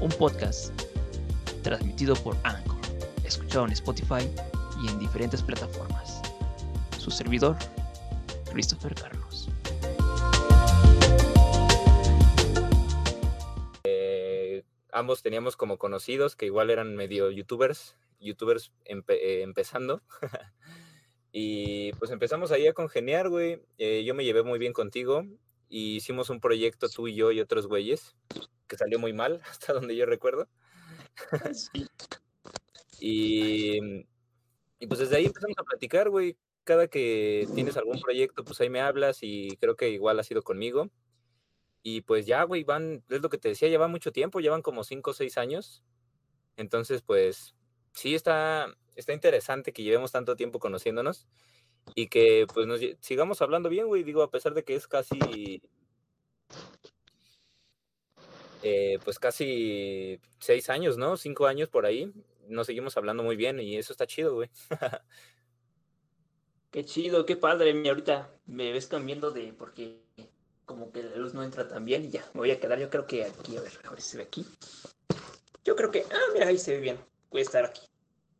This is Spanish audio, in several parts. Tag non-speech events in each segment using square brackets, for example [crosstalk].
un podcast transmitido por Anchor, escuchado en Spotify y en diferentes plataformas. Su servidor, Christopher Carlos. Eh, ambos teníamos como conocidos que igual eran medio youtubers, youtubers eh, empezando. [laughs] y pues empezamos ahí a congeniar, güey. Eh, yo me llevé muy bien contigo y hicimos un proyecto tú y yo y otros güeyes que salió muy mal, [laughs] hasta donde yo recuerdo. [laughs] y, y pues desde ahí empezamos a platicar, güey. Cada que tienes algún proyecto, pues ahí me hablas y creo que igual ha sido conmigo. Y pues ya, güey, van, es lo que te decía, lleva mucho tiempo, llevan como cinco o seis años. Entonces, pues sí está, está interesante que llevemos tanto tiempo conociéndonos y que pues nos sigamos hablando bien, güey. Digo, a pesar de que es casi, eh, pues casi seis años, ¿no? Cinco años por ahí, nos seguimos hablando muy bien y eso está chido, güey. [laughs] qué chido, qué padre. Mi ahorita me ves cambiando de porque como que la luz no entra tan bien y ya me voy a quedar. Yo creo que aquí, a ver, a ver si se ve aquí. Yo creo que, ah, mira, ahí se ve bien. Voy a estar aquí,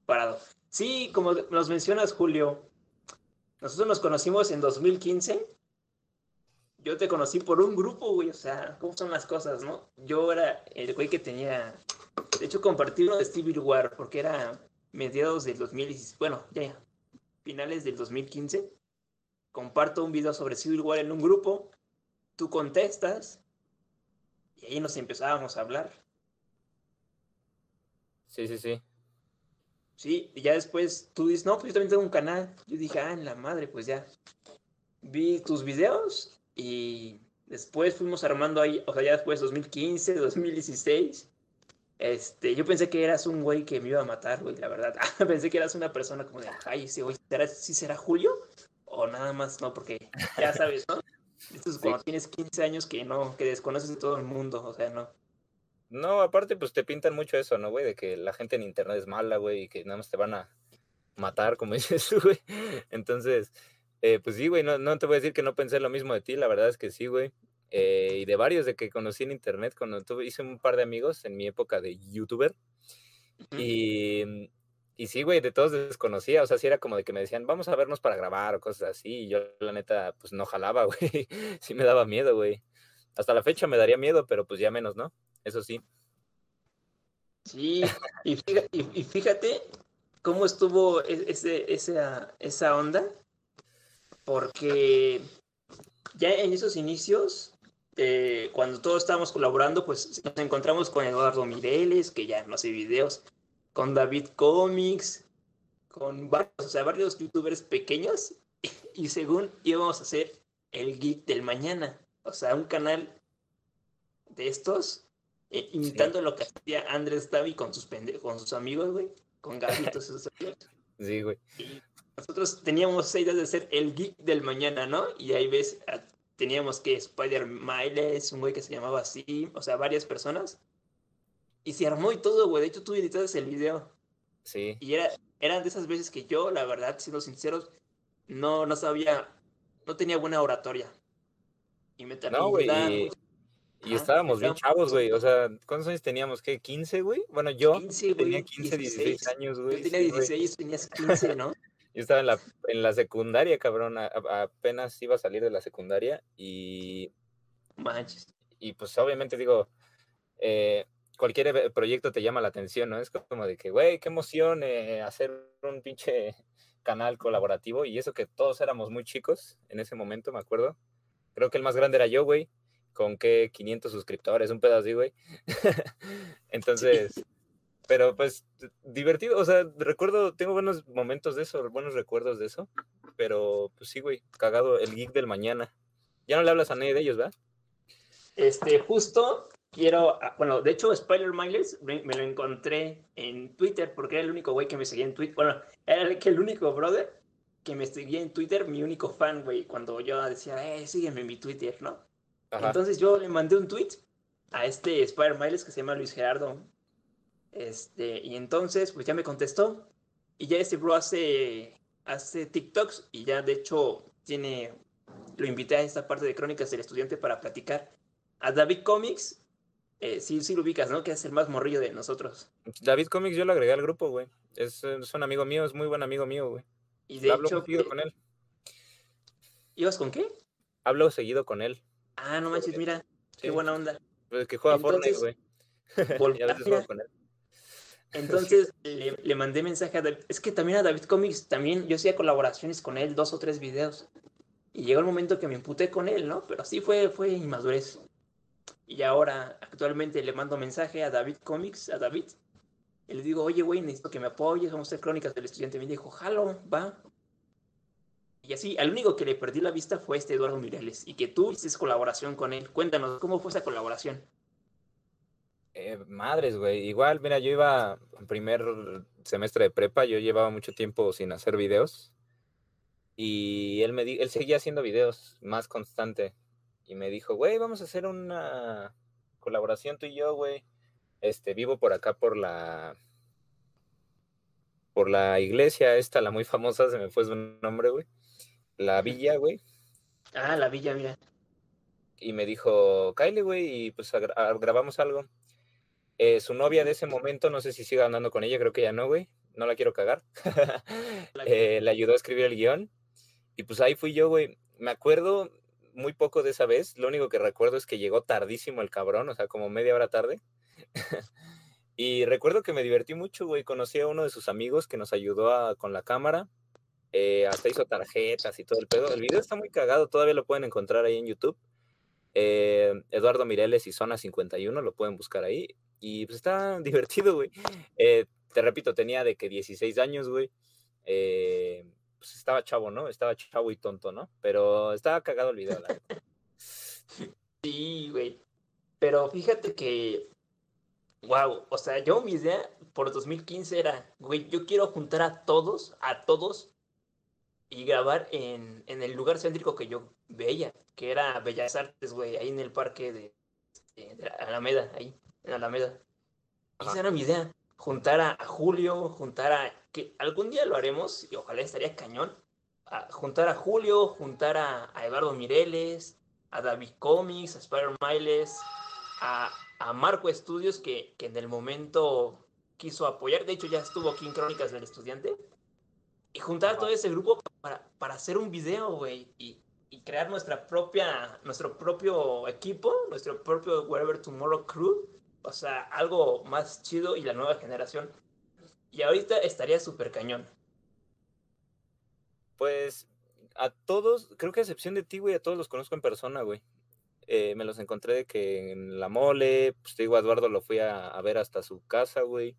parado. Sí, como nos mencionas, Julio, nosotros nos conocimos en 2015. Yo te conocí por un grupo, güey. O sea, ¿cómo son las cosas, no? Yo era el güey que tenía. De hecho, compartí uno de Civil War porque era mediados del 2016. Bueno, ya, ya. Finales del 2015. Comparto un video sobre Civil War en un grupo. Tú contestas. Y ahí nos empezábamos a hablar. Sí, sí, sí. Sí, y ya después tú dices, no, pues yo también tengo un canal. Yo dije, ah, en la madre, pues ya. Vi tus videos y después fuimos armando ahí, o sea, ya después 2015, 2016. Este, yo pensé que eras un güey que me iba a matar, güey, la verdad. [laughs] pensé que eras una persona como de, ay, ese güey, ¿será, ¿sí será Julio? O nada más, no, porque ya sabes, ¿no? Esto es [laughs] cuando tienes 15 años que no, que desconoces a todo el mundo, o sea, no. No, aparte, pues te pintan mucho eso, ¿no, güey? De que la gente en internet es mala, güey, y que nada más te van a matar, como [laughs] dices tú, güey. Entonces, eh, pues sí, güey, no, no te voy a decir que no pensé lo mismo de ti, la verdad es que sí, güey. Eh, y de varios de que conocí en internet, cuando tuve, hice un par de amigos en mi época de youtuber. Y, y sí, güey, de todos desconocía, o sea, sí era como de que me decían, vamos a vernos para grabar o cosas así, y yo la neta, pues no jalaba, [laughs] güey, sí me daba miedo, güey. Hasta la fecha me daría miedo, pero pues ya menos, ¿no? eso sí. Sí, y fíjate, cómo estuvo e-, ese, esa, esa onda, porque ya en esos inicios, eh, cuando todos estábamos colaborando, pues nos encontramos con Eduardo Mireles, que ya no hace videos, con David Comics, con varios, o sea, varios youtubers pequeños, [laughs] y según íbamos a hacer el Geek del Mañana, o sea, un canal de estos eh, imitando lo que hacía Andrés Tavi con sus con sus amigos, güey, con [laughs] amigos. Sí, güey. Y nosotros teníamos esa idea de ser el geek del mañana, ¿no? Y ahí ves, teníamos que Spider Miles, un güey que se llamaba así, o sea, varias personas. Y se armó y todo, güey. De hecho, tú editaste el video. Sí. Y era, eran de esas veces que yo, la verdad, siendo sinceros, no, no sabía, no tenía buena oratoria. Y me no, güey. Y estábamos bien chavos, güey. O sea, ¿cuántos años teníamos? ¿Qué? ¿15, güey? Bueno, yo tenía 15, 16. años, güey. Yo tenía 16, tenías 15, ¿no? [laughs] yo estaba en la, en la secundaria, cabrón. apenas iba a salir de la secundaria y. Manches. Y pues, obviamente, digo, eh, cualquier proyecto te llama la atención, ¿no? Es como de que, güey, qué emoción eh, hacer un pinche canal colaborativo. Y eso que todos éramos muy chicos en ese momento, me acuerdo. Creo que el más grande era yo, güey con qué 500 suscriptores, un pedazo así, güey. [laughs] Entonces, pero pues divertido, o sea, recuerdo, tengo buenos momentos de eso, buenos recuerdos de eso, pero pues sí, güey, cagado el geek del mañana. Ya no le hablas a nadie de ellos, ¿verdad? Este, justo quiero, ah, bueno, de hecho, Spoiler Miles me, me lo encontré en Twitter porque era el único güey que me seguía en Twitter. Bueno, era el, que el único brother que me seguía en Twitter, mi único fan, güey, cuando yo decía, eh, sígueme en mi Twitter, ¿no? Ajá. Entonces yo le mandé un tweet a este Spider Miles que se llama Luis Gerardo. Este, y entonces, pues ya me contestó. Y ya este bro hace, hace TikToks y ya de hecho tiene, lo invité a esta parte de Crónicas del Estudiante para platicar. A David Comics, eh, sí, sí lo ubicas, ¿no? Que es el más morrillo de nosotros. David Comics yo lo agregué al grupo, güey. Es, es un amigo mío, es muy buen amigo mío, güey. Y de Hablo hecho, seguido eh, con él. ¿ibas con qué? Hablo seguido con él. Ah, no manches, mira, qué buena onda. Pues que juega Entonces, Fortnite, güey. [laughs] y a veces juego con él. Entonces le, mandé mensaje a David. Es que también a David Comics, también yo hacía colaboraciones con él, dos o tres videos. Y llegó el momento que me emputé con él, ¿no? Pero sí fue, fue inmadurez. Y ahora, actualmente le mando mensaje a David Comics, a David. Y le digo, oye, güey, necesito que me apoyes, vamos a hacer crónicas del estudiante. Me dijo, jalo, va. Y así, al único que le perdí la vista fue este Eduardo Mireles. Y que tú hiciste colaboración con él. Cuéntanos, ¿cómo fue esa colaboración? Eh, madres, güey. Igual, mira, yo iba en primer semestre de prepa, yo llevaba mucho tiempo sin hacer videos. Y él me di- él seguía haciendo videos más constante. Y me dijo, güey, vamos a hacer una colaboración tú y yo, güey. Este, vivo por acá por la por la iglesia esta, la muy famosa, se me fue su nombre, güey. La villa, güey. Ah, la villa, mira. y me dijo, Kyle, güey, y pues grabamos algo. Eh, su novia de ese momento, no sé si siga andando con ella, creo que ya no, güey, no la quiero cagar. [laughs] Eh, le ayudó a escribir el guion y pues ahí fui yo, güey. Me acuerdo muy poco de esa vez, lo único que recuerdo es que llegó tardísimo el cabrón, o sea, como media hora tarde. [laughs] y recuerdo que me divertí mucho, güey, conocí a uno de sus amigos que nos ayudó a- con la cámara. eh, hasta hizo tarjetas y todo el pedo. El video está muy cagado, todavía lo pueden encontrar ahí en YouTube. Eh, Eduardo Mireles y Zona 51, lo pueden buscar ahí. Y pues está [laughs] divertido, güey. Eh, te repito, tenía de que 16 años, güey. Eh, pues estaba chavo, ¿no? Estaba chavo y tonto, ¿no? Pero estaba cagado el video, la. [laughs] Sí, güey. Pero fíjate que, wow, o sea, yo mi idea por 2015 era, güey, yo quiero juntar a todos, a todos, y grabar en, en el lugar céntrico que yo veía, que era Bellas Artes, güey, ahí en el parque de, de Alameda, ahí, en Alameda. Ajá. Esa era mi idea, juntar a, a Julio, juntar a, que algún día lo haremos, y ojalá estaría cañón, a juntar a Julio, juntar a, a Eduardo Mireles, a David Comics, a Spider Miles, a, a Marco Estudios, que, que en el momento quiso apoyar. De hecho, ya estuvo aquí en Crónicas del Estudiante. Y juntar a todo ese grupo para, para hacer un video, güey. Y, y crear nuestra propia, nuestro propio equipo, nuestro propio Wherever Tomorrow Crew. O sea, algo más chido y la nueva generación. Y ahorita estaría súper cañón. Pues a todos, creo que a excepción de ti, güey, a todos los conozco en persona, güey. Eh, me los encontré de que en la mole, pues te digo, Eduardo lo fui a, ver hasta su casa, güey.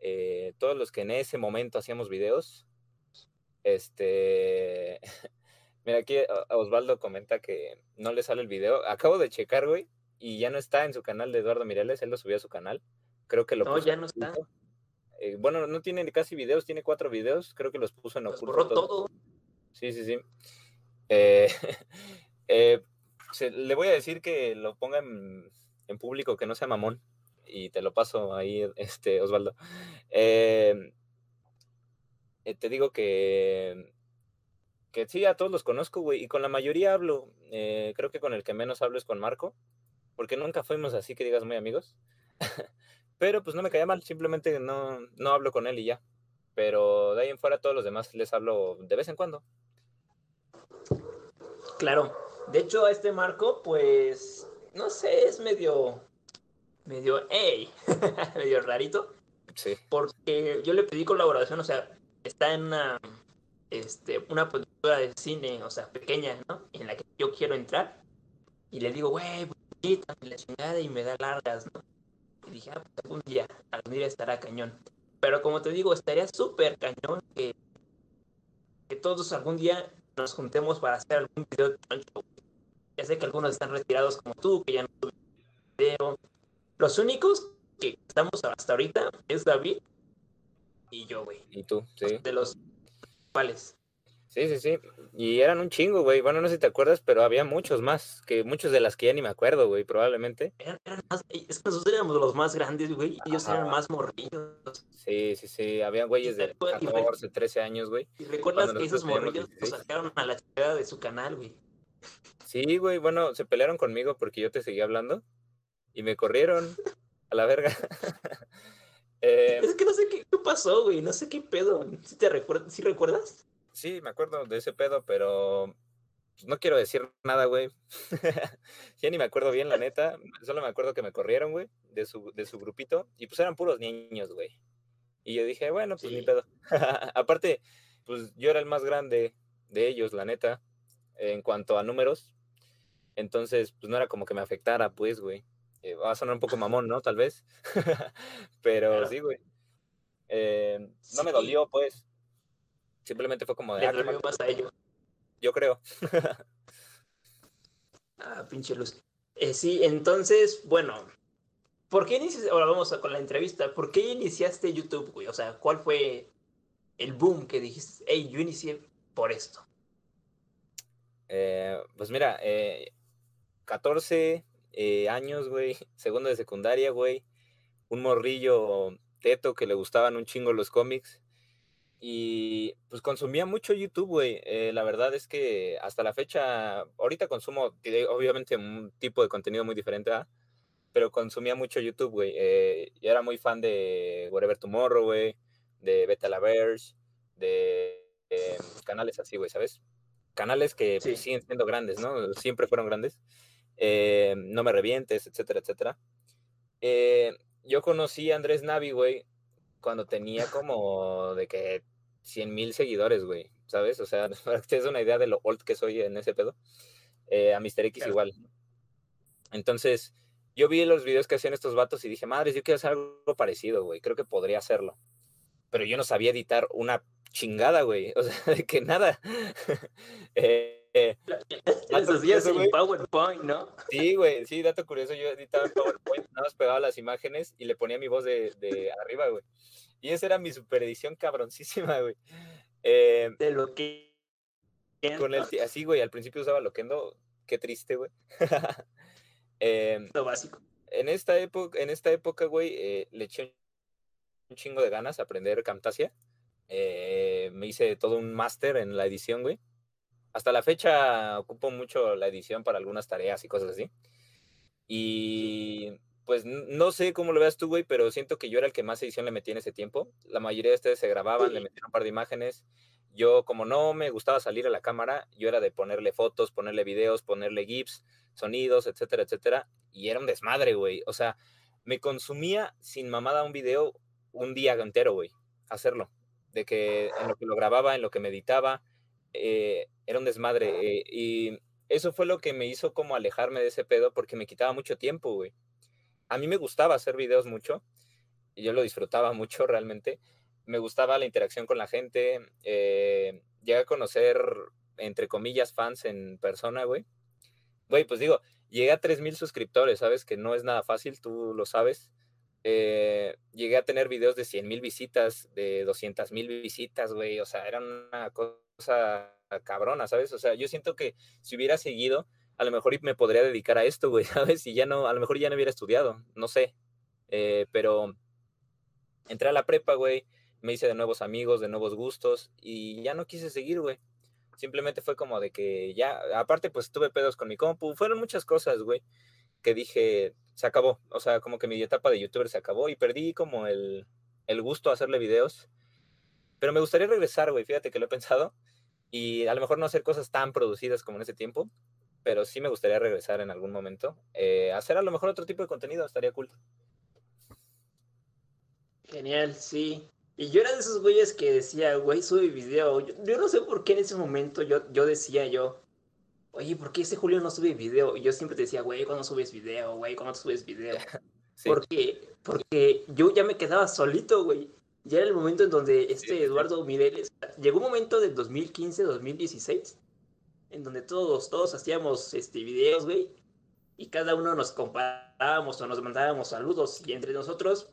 Eh, todos los que en ese momento hacíamos videos. Este. [laughs] Mira, aquí a Osvaldo comenta que no le sale el video. Acabo de checar, güey, y ya no está en su canal de Eduardo Mireles, él lo subió a su canal. Creo que lo No, puso ya no está. Eh, bueno, no tiene casi videos, tiene cuatro videos, creo que los puso en Los oculto. borró todo. Sí, sí, sí. Eh, [laughs] eh, se- le voy a decir que lo ponga en, en público, que no sea mamón. Y te lo paso ahí, este, Osvaldo. Te digo que, que sí, a todos los conozco, güey. Y con la mayoría hablo. Eh, creo que con el que menos hablo es con Marco. Porque nunca fuimos así que digas muy amigos. [laughs] Pero pues no me caía mal, simplemente no, no hablo con él y ya. Pero de ahí en fuera todos los demás les hablo de vez en cuando. Claro. De hecho, a este Marco, pues, no sé, es medio, medio, hey, [laughs] medio rarito, Sí. porque yo le pedí colaboración, o sea, está en una, este, una productora de cine, o sea, pequeña, ¿no? En la que yo quiero entrar, y le digo, güey, y la chingada, y me da largas, ¿no? Y dije, ah, pues algún día, algún día estará cañón. Pero como te digo, estaría súper cañón que, que todos algún día nos juntemos para hacer algún video de Pancho. Ya sé que algunos están retirados como tú, que ya no suben video. Los únicos que estamos hasta ahorita es David y yo, güey. Y tú, sí. De los cuales. Sí, sí, sí. Y eran un chingo, güey. Bueno, no sé si te acuerdas, pero había muchos más, que muchos de las que ya ni me acuerdo, güey, probablemente. Eran, eran más, es que nosotros éramos los más grandes, güey, y ellos eran más morrillos. Sí, sí, sí. Había güeyes de Y re- 14, 13 años, güey. Y recuerdas que esos morrillos nos 16. sacaron a la chingada de su canal, güey. Sí, güey. Bueno, se pelearon conmigo porque yo te seguía hablando y me corrieron a la verga. Eh, [laughs] Es que no sé qué, qué pasó, güey, no sé qué pedo. ¿Sí, te recuer- ¿sí recuerdas? Sí, me acuerdo de ese pedo, pero pues, no quiero decir nada, güey. [laughs] ya ni me acuerdo bien, la neta. Solo me acuerdo que me corrieron, güey, de su, de su grupito. Y pues eran puros niños, güey. Y yo dije, bueno, pues ni pedo. [laughs] Aparte, pues yo era el más grande de ellos, la neta, en cuanto a números. Entonces, pues no era como que me afectara, pues, güey. Eh, va a sonar un poco [laughs] mamón, ¿no? Tal vez. Pero Claro. sí, güey. Eh, no me dolió, pues. Simplemente fue como de, ah, más a ellos. yo creo. [laughs] Ah, pinche luz. Eh, sí, entonces, bueno, ¿por qué iniciaste? Ahora vamos a- con la entrevista. ¿Por qué iniciaste YouTube, güey? O sea, ¿cuál fue el boom que dijiste? Hey, yo inicié por esto. Eh, pues mira, eh, 14 eh, años, güey, [laughs] segundo de secundaria, güey, un morrillo teto que le gustaban un chingo los cómics y pues consumía mucho YouTube, güey. Eh, la verdad es que hasta la fecha, ahorita consumo eh, obviamente un tipo de contenido muy diferente, ¿ah? pero consumía mucho YouTube, güey. Eh, yo era muy fan de Whatever Tomorrow, güey, de Beta La Verge, de eh, canales así, güey, ¿sabes? Canales que pues, Sí. siguen siendo grandes, ¿no? Siempre fueron grandes. Eh, no me revientes, etcétera, etcétera. Eh, yo conocí a Andrés Navi, güey, cuando tenía como de que 100 mil seguidores, güey, ¿sabes? O sea, [laughs] para que te des una idea de lo old que soy en ese pedo. Eh, a Mr. X Claro. igual. Entonces, yo vi los videos que hacían estos vatos y dije, madres, yo quiero hacer algo parecido, güey, creo que podría hacerlo. Pero yo no sabía editar una chingada, güey, [laughs] o sea, de que nada. [laughs] Eh, eh, güey. PowerPoint, ¿no? Sí, güey, sí, dato curioso, yo editaba PowerPoint, nada más pegaba las imágenes y le ponía mi voz de, de arriba, güey. Y esa era mi super edición cabroncísima, güey. Eh, De lo que... con el, así, güey, al principio usaba Loquendo, qué triste, güey. [laughs] Eh, Lo básico. en esta época, en esta época, güey, eh, le eché un chingo de ganas a aprender Camtasia. Eh, me hice todo un máster en la edición, güey. Hasta la fecha ocupo mucho la edición para algunas tareas y cosas así. Y pues no sé cómo lo veas tú, güey, pero siento que yo era el que más edición le metí en ese tiempo. La mayoría de ustedes se grababan, le Sí. metían un par de imágenes. Yo, como no me gustaba salir a la cámara, yo era de ponerle fotos, ponerle videos, ponerle GIFs, sonidos, etcétera, etcétera. Y era un desmadre, güey. O sea, me consumía sin mamada un video un día entero, güey, hacerlo. De que en lo que lo grababa, en lo que me editaba, eh, era un desmadre. eh, y eso fue lo que me hizo como alejarme de ese pedo porque me quitaba mucho tiempo, güey. A mí me gustaba hacer videos mucho y yo lo disfrutaba mucho realmente. Me gustaba la interacción con la gente. eh, llegué a conocer, entre comillas, fans en persona, güey. Güey, pues digo, llegué a 3.000 suscriptores, ¿sabes? Que no es nada fácil, tú lo sabes. Eh, llegué a tener videos de 100 mil visitas, de 200 mil visitas, güey. O sea, era una cosa cabrona, ¿sabes? O sea, yo siento que si hubiera seguido, a lo mejor me podría dedicar a esto, güey, [laughs] ¿sabes? Y ya no, a lo mejor ya no hubiera estudiado, no sé. Eh, pero entré a la prepa, güey, me hice de nuevos amigos, de nuevos gustos y ya no quise seguir, güey. Simplemente fue como de que ya, aparte pues tuve pedos con mi compu, fueron muchas cosas, güey, que dije, se acabó. O sea, como que mi etapa de youtuber se acabó y perdí como el, el gusto a hacerle videos. Pero me gustaría regresar, güey, fíjate que lo he pensado. Y a lo mejor no hacer cosas tan producidas como en ese tiempo, pero sí me gustaría regresar en algún momento. Eh, hacer a lo mejor otro tipo de contenido, estaría cool. Genial, sí. Y yo era de esos güeyes que decía, güey, sube video. Yo, yo no sé por qué en ese momento yo, yo decía yo, oye, ¿por qué ese Julio no sube video? Y yo siempre te decía, güey, ¿cuándo subes video? Güey, ¿cuándo subes video? [laughs] Sí. Porque, porque yo ya me quedaba solito, güey. Ya era el momento en donde este. Eduardo Mireles, llegó un momento del 2015, 2016, en donde todos, todos hacíamos este, videos, güey. y cada uno nos comparábamos o nos mandábamos saludos y entre nosotros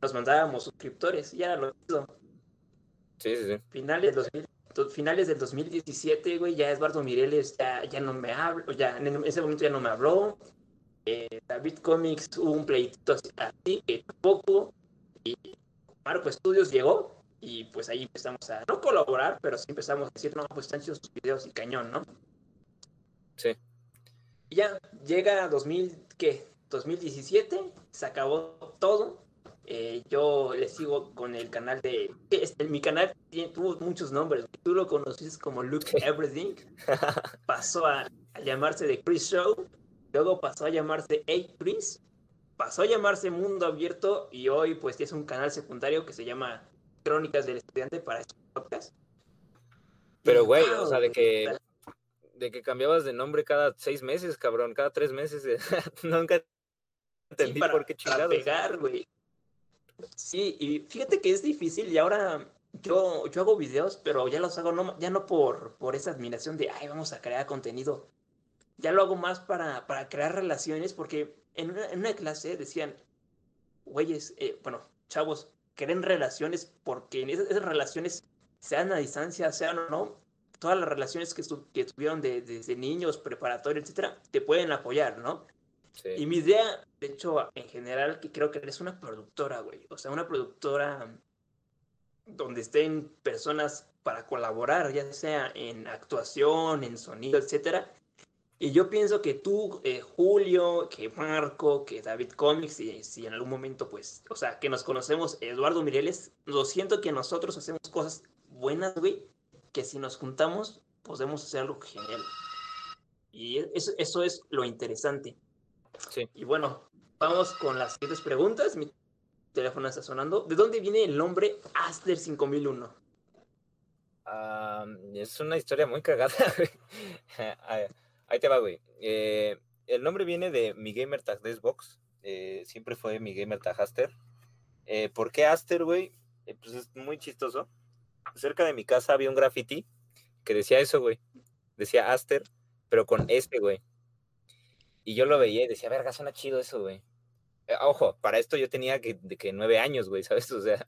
nos mandábamos suscriptores y era lo mismo. Sí, sí, sí. Finales 2000 finales del 2017, güey, ya Eduardo Mireles ya, ya no me habla, ya en ese momento ya no me habló. Eh, David Comics hubo un pleito así, que poco, y Marco Studios llegó y pues ahí empezamos a no colaborar, pero sí empezamos a decir, no, pues están chidos sus videos y cañón, ¿no? Sí. Y ya llega 2000, ¿qué? 2017, se acabó todo. Eh, yo le sigo con el canal de... Este, mi canal tiene, tuvo muchos nombres. Tú lo conociste como Luke Everything. [laughs] Pasó a, a llamarse The Chris Show. Luego pasó a llamarse A Chris. Pasó a llamarse Mundo Abierto. Y hoy pues es un canal secundario que se llama Crónicas del Estudiante para estos podcast. Pero, güey, wow, o sea, de que, de que cambiabas de nombre cada seis meses, cabrón, cada tres meses. eh, [laughs] Nunca Sí, entendí para, por qué para chingados. pegar, güey. Sí, y fíjate que es difícil y ahora yo, yo hago videos, pero ya los hago no, ya no por, por esa admiración de, ay, vamos a crear contenido. Ya lo hago más para, para crear relaciones, porque en una, en una clase decían, güeyes, eh, bueno, chavos, creen relaciones porque en esas, esas relaciones, sean a distancia, sean o no, todas las relaciones que, que tuvieron de, desde niños, preparatoria, etcétera, te pueden apoyar, ¿no? Sí. Y mi idea, de hecho, en general, que creo que eres una productora, güey. O sea, una productora donde estén personas para colaborar, ya sea en actuación, en sonido, etcétera. Y yo pienso que tú, eh, Julio, que Marco, que David Comics, y si en algún momento, pues, o sea, que nos conocemos, Eduardo Mireles, lo siento que nosotros hacemos cosas buenas, güey, que si nos juntamos, podemos hacer algo genial. Y eso, eso es lo interesante. Sí. Y bueno, vamos con las siguientes preguntas. Mi teléfono está sonando. ¿De dónde viene el nombre Aster 5001? Ah, es una historia muy cagada, [laughs] Ahí te va, güey. Eh, el nombre viene de mi gamer tag de Xbox. eh, siempre fue mi gamer tag Aster. Eh, ¿Por qué Aster, güey? Pues es muy chistoso. Cerca de mi casa había un graffiti que decía eso, güey. Decía Aster, pero con S, güey. Y yo lo veía y decía, verga, suena chido eso, güey. Ojo, para esto yo tenía que, de que nueve años, güey, ¿sabes? [laughs] O sea,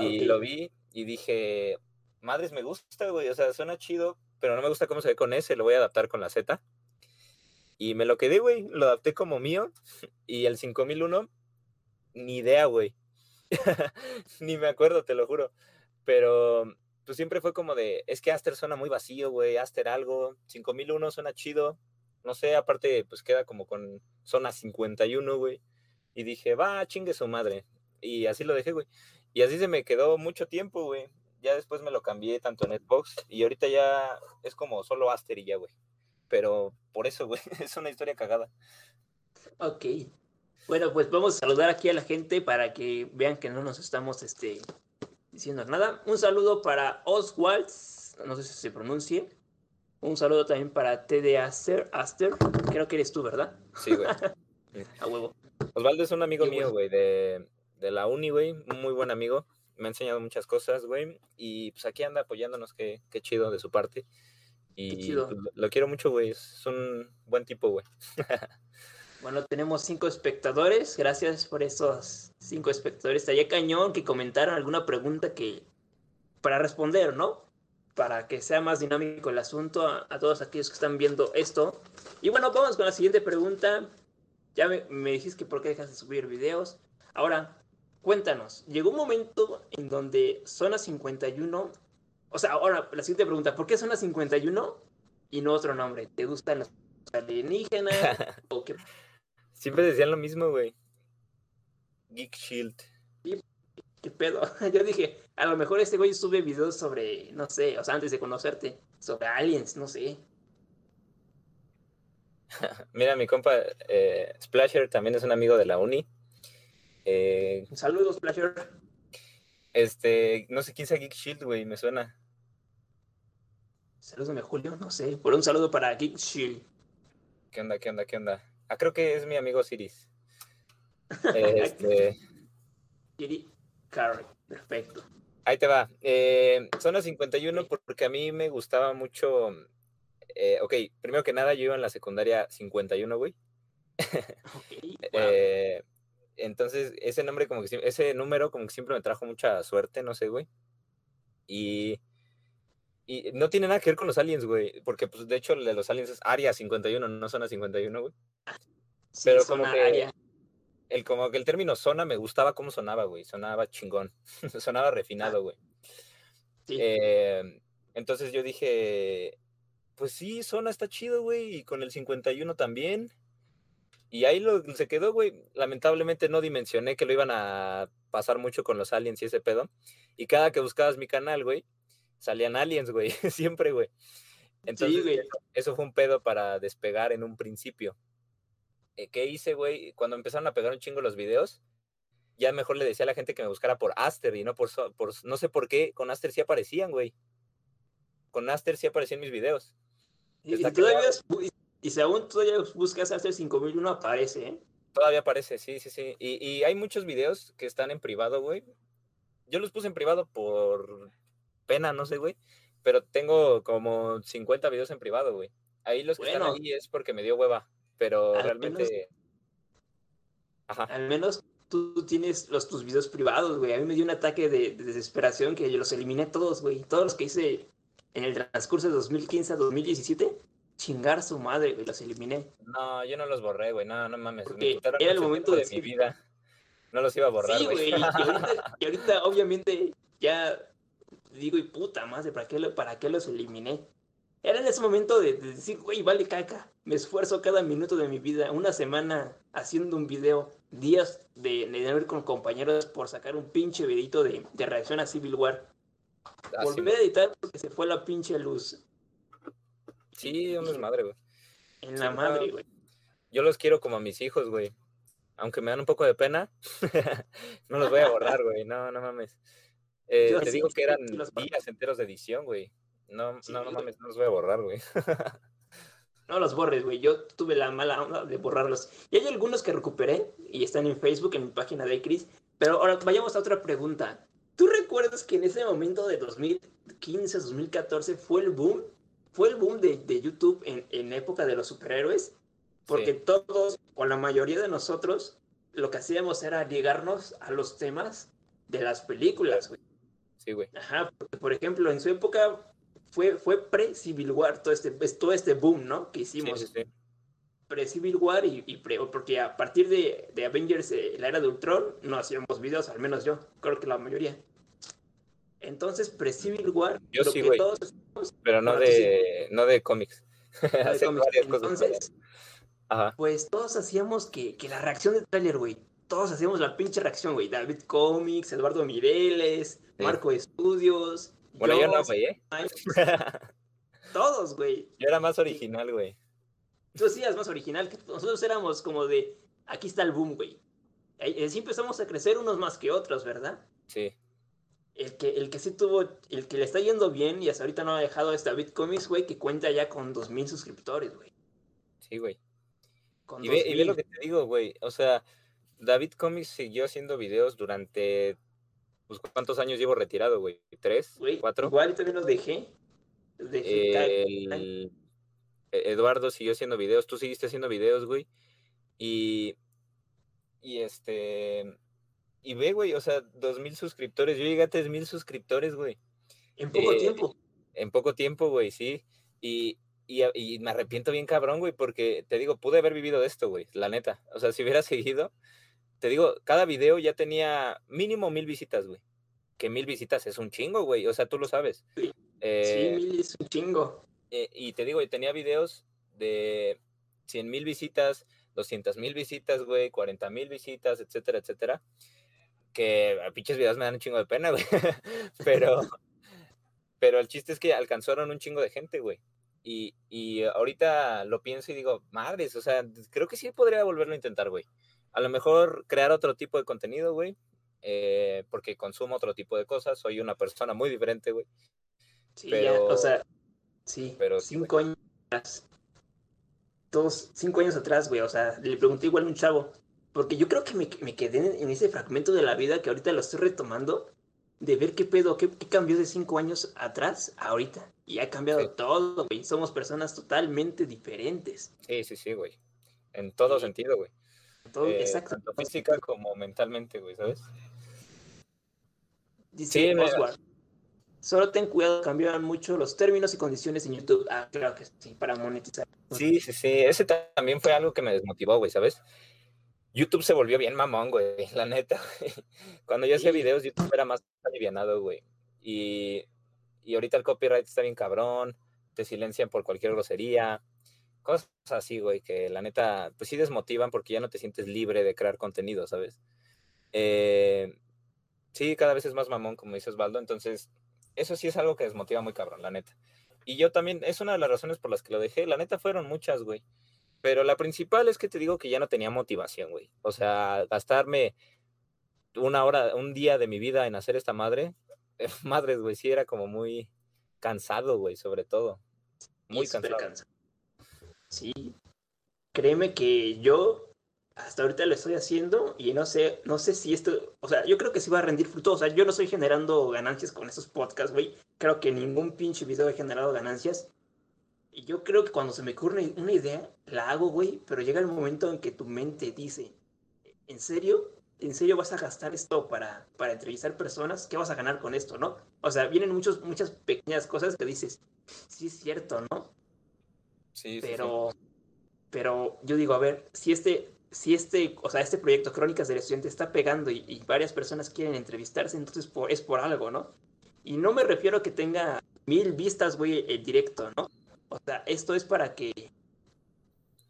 y Ok. lo vi y dije, madres, me gusta, güey. O sea, suena chido, pero no me gusta cómo se ve con S, lo voy a adaptar con la Z. Y me lo quedé, güey. Lo adapté como mío. [laughs] Y el 5001, ni idea, güey. [laughs] ni me acuerdo, te lo juro. Pero pues siempre fue como de, es que Aster suena muy vacío, güey. Aster algo. 5001 suena chido. No sé, aparte, pues queda como con zona 51, güey. Y dije, va, chingue su madre. Y así lo dejé, güey. Y así se me quedó mucho tiempo, güey. Ya después me lo cambié tanto en Xbox y ahorita ya es como solo Aster y ya, güey. Pero por eso, güey, [laughs] es una historia cagada. Ok. Bueno, pues vamos a saludar aquí a la gente para que vean que no nos estamos este, diciendo nada. Un saludo para Oswald, no sé si se pronuncie. Un saludo también para TD Aster, Aster. Creo que eres tú, ¿verdad? Sí, güey. [laughs] A huevo. Osvaldo es un amigo mío, güey, de, de la uni, güey. Un muy buen amigo. Me ha enseñado muchas cosas, güey. Y pues aquí anda apoyándonos, qué, qué chido de su parte. Y chido. pues, lo, lo quiero mucho, güey. Es un buen tipo, güey. [laughs] Bueno, tenemos cinco espectadores. Gracias por esos cinco espectadores. Estaría cañón que comentaran alguna pregunta que para responder, ¿no? Para que sea más dinámico el asunto a, a todos aquellos que están viendo esto. Y bueno, vamos con la siguiente pregunta. Ya me, me dijiste que por qué dejas de subir videos. Ahora, cuéntanos, llegó un momento en donde Zona 51, o sea, ahora la siguiente pregunta, ¿por qué Zona 51 y no otro nombre? ¿Te gustan los alienígenas [laughs] o qué Siempre decían lo mismo, güey. Geek Shield. ¿Qué pedo? [laughs] Yo dije, a lo mejor este güey sube videos sobre, no sé, o sea, antes de conocerte, sobre aliens, no sé. [laughs] Mira, mi compa eh, Splasher también es un amigo de la uni. Eh, Saludos, Splasher. este, no sé quién sea Geek Shield, güey, me suena. Saludos de Julio, no sé. Por un saludo para Geek Shield. ¿Qué onda, qué onda, qué onda? Ah, creo que es mi amigo Siris. [laughs] Este, Kiri Carrey, perfecto. ahí te va. Eh, zona 51 porque a mí me gustaba mucho. eh, ok, primero que nada, yo iba en la secundaria 51, güey. Ok, [laughs] wow. Eh, entonces, ese nombre como que ese número como que siempre me trajo mucha suerte, no sé, güey. Y, y no tiene nada que ver con los aliens, güey, porque pues de hecho el de los aliens es Área 51, no Zona 51, güey. Sí, pero como que- área. El como que el término zona me gustaba cómo sonaba, güey, sonaba chingón, [laughs] sonaba refinado, güey. Sí. Eh, entonces yo dije, pues sí, zona está chido, güey, y con el 51 también. Y ahí lo, se quedó, güey. Lamentablemente no dimensioné que lo iban a pasar mucho con los aliens y ese pedo. Y cada que buscabas mi canal, güey, salían aliens, güey, [laughs] siempre, güey. Entonces, güey. eso, eso fue un pedo para despegar en un principio. Eh, ¿Qué hice, güey? Cuando empezaron a pegar un chingo los videos, ya mejor le decía a la gente que me buscara por Aster y no por, no sé por qué, con Aster sí aparecían, güey. Con Aster sí aparecían mis videos. Y, y todavía, y si aún todavía buscas hacer 5001 aparece, ¿eh? Todavía aparece, sí, sí, sí. Y, y hay muchos videos que están en privado, güey. Yo los puse en privado por pena, no sé, güey. Pero tengo como 50 videos en privado, güey. Ahí los que están ahí es porque me dio hueva. Pero Al realmente. Ajá. Al menos tú tienes los, tus videos privados, güey. A mí me dio un ataque de, de desesperación que yo los eliminé todos, güey. Todos los que hice en el transcurso de 2015 a 2017, chingar su madre, güey. Los eliminé. No, yo no los borré, güey. No, no mames. me Porque era el momento de de mi vida. No los iba a borrar, sí, güey. Y ahorita, y ahorita, obviamente, ya digo, y puta madre, ¿para qué, lo- ¿para qué los eliminé? Era en ese momento de, de decir, güey, vale caca. Me esfuerzo cada minuto de mi vida, una semana haciendo un video, días de, de con compañeros por sacar un pinche videito de, de reacción a Civil War. Ah, Volví a editar porque se fue la pinche luz sí, un desmadre, güey. en la madre, güey. Yo los quiero como a mis hijos, güey. Aunque me dan un poco de pena, [laughs] no los voy a borrar, güey. No, no mames. Eh, Yo te sí, digo que eran los días enteros de edición, güey. No, Sí, no, no mames, no los voy a borrar, güey. [laughs] No los borres, güey. Yo tuve la mala onda de borrarlos. Y hay algunos que recuperé y están en Facebook, en mi página de Chris. Pero ahora vayamos a otra pregunta. ¿Tú recuerdas que en ese momento de 2015, 2014 fue el boom? Fue el boom de, de YouTube en, en época de los superhéroes. Porque Sí. todos, o la mayoría de nosotros, lo que hacíamos era llegarnos a los temas de las películas, güey. Sí, güey. Ajá, porque por ejemplo, en su época fue, fue pre-Civil War, todo este, pues, todo este boom, ¿no? Que hicimos sí, sí. pre-Civil War y, y pre, porque a partir de, de Avengers, eh, la era de Ultron, no hacíamos videos, al menos yo, creo que la mayoría. Entonces, pre-Civil War, Yo sí, güey. Pero no sí. de, no de cómics. [laughs] era de cómics. varias cosas. Entonces, Ajá. pues todos hacíamos que, que la reacción del tráiler, güey. Todos hacíamos la pinche reacción, güey. David Comics, Eduardo Mireles, Sí. Marco Estudios. Bueno, yo no, güey, ¿eh? [laughs] Todos, güey. Yo era más original, güey. Tú hacías más original que nosotros éramos como de aquí está el boom, güey. Eh, Sí empezamos a crecer unos más que otros, ¿verdad? Sí. El que, el que sí tuvo, el que le está yendo bien y hasta ahorita no ha dejado es David Comics, güey, que cuenta ya con 2000 suscriptores, güey. Sí, güey. Y ve, y ve lo 2000. que te digo, güey. O sea, David Comics siguió haciendo videos durante. Pues, ¿cuántos años llevo retirado, güey? ¿Tres? ¿Cuatro? Igual y también los dejé. Los dejé. El- E- Eduardo siguió haciendo videos, tú seguiste haciendo videos, güey. Y, y este, y ve, güey, o sea, dos mil suscriptores. Yo llegué a tres mil suscriptores, güey. en poco eh, tiempo. En poco tiempo, güey, sí. Y, y, me arrepiento bien cabrón, güey, porque te digo, pude haber vivido de esto, güey, la neta. O sea, si hubiera [laughs] seguido, te digo, cada video ya tenía mínimo mil visitas, güey. Que mil visitas es un chingo, güey. O sea, tú lo sabes. Sí. Eh, sí, mil es un chingo. eh, y te digo, yo tenía videos de 100 mil visitas, 200 mil visitas, güey, 40 mil visitas, etcétera, etcétera. Que a pinches videos me dan un chingo de pena, güey. [laughs] pero, pero el chiste es que alcanzaron un chingo de gente, güey. Y, y ahorita lo pienso y digo, madres, o sea, creo que sí podría volverlo a intentar, güey. A lo mejor crear otro tipo de contenido, güey. eh, porque consumo otro tipo de cosas. Soy una persona muy diferente, güey. Sí, ya, pero- o sea, sí, pero sí, cinco años. Todos, cinco años atrás, güey, o sea, le pregunté igual a un chavo, porque yo creo que me, me quedé en, ese fragmento de la vida que ahorita lo estoy retomando, de ver qué pedo, qué, qué cambió de cinco años atrás a ahorita. Y ha cambiado Sí. todo, güey. Somos personas totalmente diferentes. Sí, sí, sí, güey. en todo Sí. sentido, güey. Todo, Eh, exacto. Tanto física como mentalmente, güey, ¿sabes? Dice Sí, Oswald. Solo ten cuidado, cambiaban mucho los términos y condiciones en YouTube. Ah, claro que sí, para monetizar. Sí, sí, sí. Ese ta- también fue algo que me desmotivó, güey, ¿sabes? YouTube se volvió bien mamón, güey, la neta. güey. [laughs] Cuando yo hacía videos, YouTube era más alivianado, güey. Y, y ahorita el copyright está bien cabrón, te silencian por cualquier grosería, cosas así, güey, que la neta, pues sí desmotivan porque ya no te sientes libre de crear contenido, ¿sabes? Eh, sí, cada vez es más mamón, como dice Osvaldo, entonces eso sí es algo que desmotiva muy cabrón, la neta. Y yo también, es una de las razones por las que lo dejé, la neta fueron muchas, güey. Pero la principal es que te digo que ya no tenía motivación, güey. O sea, gastarme una hora, un día de mi vida en hacer esta madre, [laughs] madres, güey, sí era como muy cansado, güey, sobre todo. Muy cansado. Sí. Créeme que yo hasta ahorita lo estoy haciendo y no sé, no sé si esto, o sea, yo creo que sí va a rendir fruto. O sea, yo no estoy generando ganancias con esos podcasts, güey. Creo que ningún pinche video he generado ganancias. Yo creo que cuando se me ocurre una idea, la hago, güey, pero llega el momento en que tu mente dice, ¿en serio? ¿En serio vas a gastar esto para, para entrevistar personas? ¿Qué vas a ganar con esto, no? O sea, vienen muchos, muchas pequeñas cosas que dices, sí es cierto, ¿no? Sí, sí, sí. pero pero yo digo a ver si este si este o sea este proyecto Crónicas del Estudiante está pegando y, y varias personas quieren entrevistarse entonces por, es por algo no y no me refiero a que tenga mil vistas güey el directo no o sea esto es para que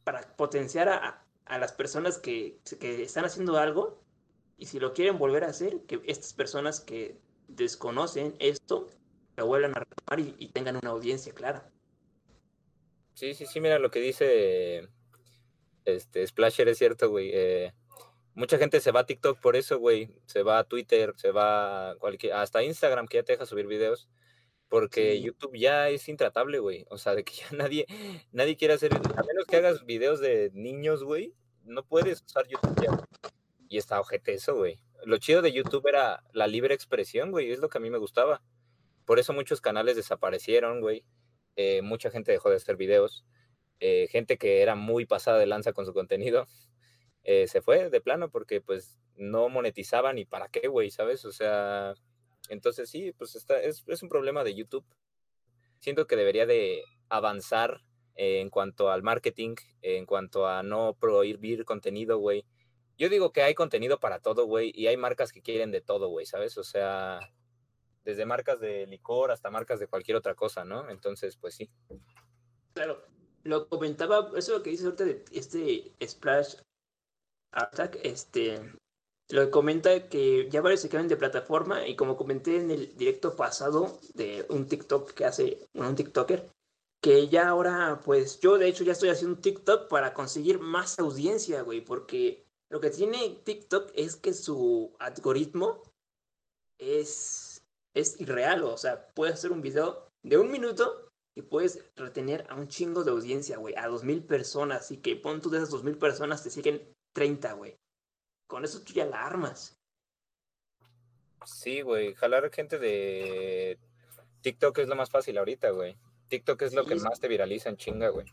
para potenciar a, a las personas que, que están haciendo algo y si lo quieren volver a hacer que estas personas que desconocen esto lo vuelvan a retomar y, tengan una audiencia clara Sí, sí, sí, mira lo que dice este Splasher, es cierto, güey. eh, mucha gente se va a TikTok por eso, güey. Se va a Twitter, se va a cualquier, hasta Instagram que ya te deja subir videos. Porque Sí. YouTube ya es intratable, güey. O sea, de que ya [laughs] nadie, nadie quiere hacer, a menos que hagas videos de niños, güey, no puedes usar YouTube ya. Y está ojete eso, güey. Lo chido de YouTube era la libre expresión, güey. Es lo que a mí me gustaba. Por eso muchos canales desaparecieron, güey. eh, mucha gente dejó de hacer videos. eh, gente que era muy pasada de lanza con su contenido, eh, se fue de plano porque pues no monetizaban y para qué, güey, ¿sabes? O sea, entonces sí, pues está, es, es un problema de YouTube. Siento que debería de avanzar en cuanto al marketing, en cuanto a no prohibir contenido, güey. Yo digo que hay contenido para todo, güey, y hay marcas que quieren de todo, güey, ¿sabes? O sea, desde marcas de licor hasta marcas de cualquier otra cosa, ¿no? Entonces, pues sí. Claro, lo comentaba, eso lo que dice ahorita de este Splash Attack, este, lo que comenta que ya varios se cambian de plataforma y como comenté en el directo pasado de un TikTok que hace, un TikToker, que ya ahora, pues yo de hecho ya estoy haciendo un TikTok para conseguir más audiencia, güey, porque lo que tiene TikTok es que su algoritmo es, es irreal, o sea, puedes hacer un video de un minuto y puedes retener a un chingo de audiencia, güey, a dos mil personas. Y que pon tú de esas dos mil personas te siguen 30, güey. Con eso tú ya la armas. Sí, güey, jalar gente de TikTok es lo más fácil ahorita, güey. TikTok es lo Sí, que más te viraliza en chinga, güey.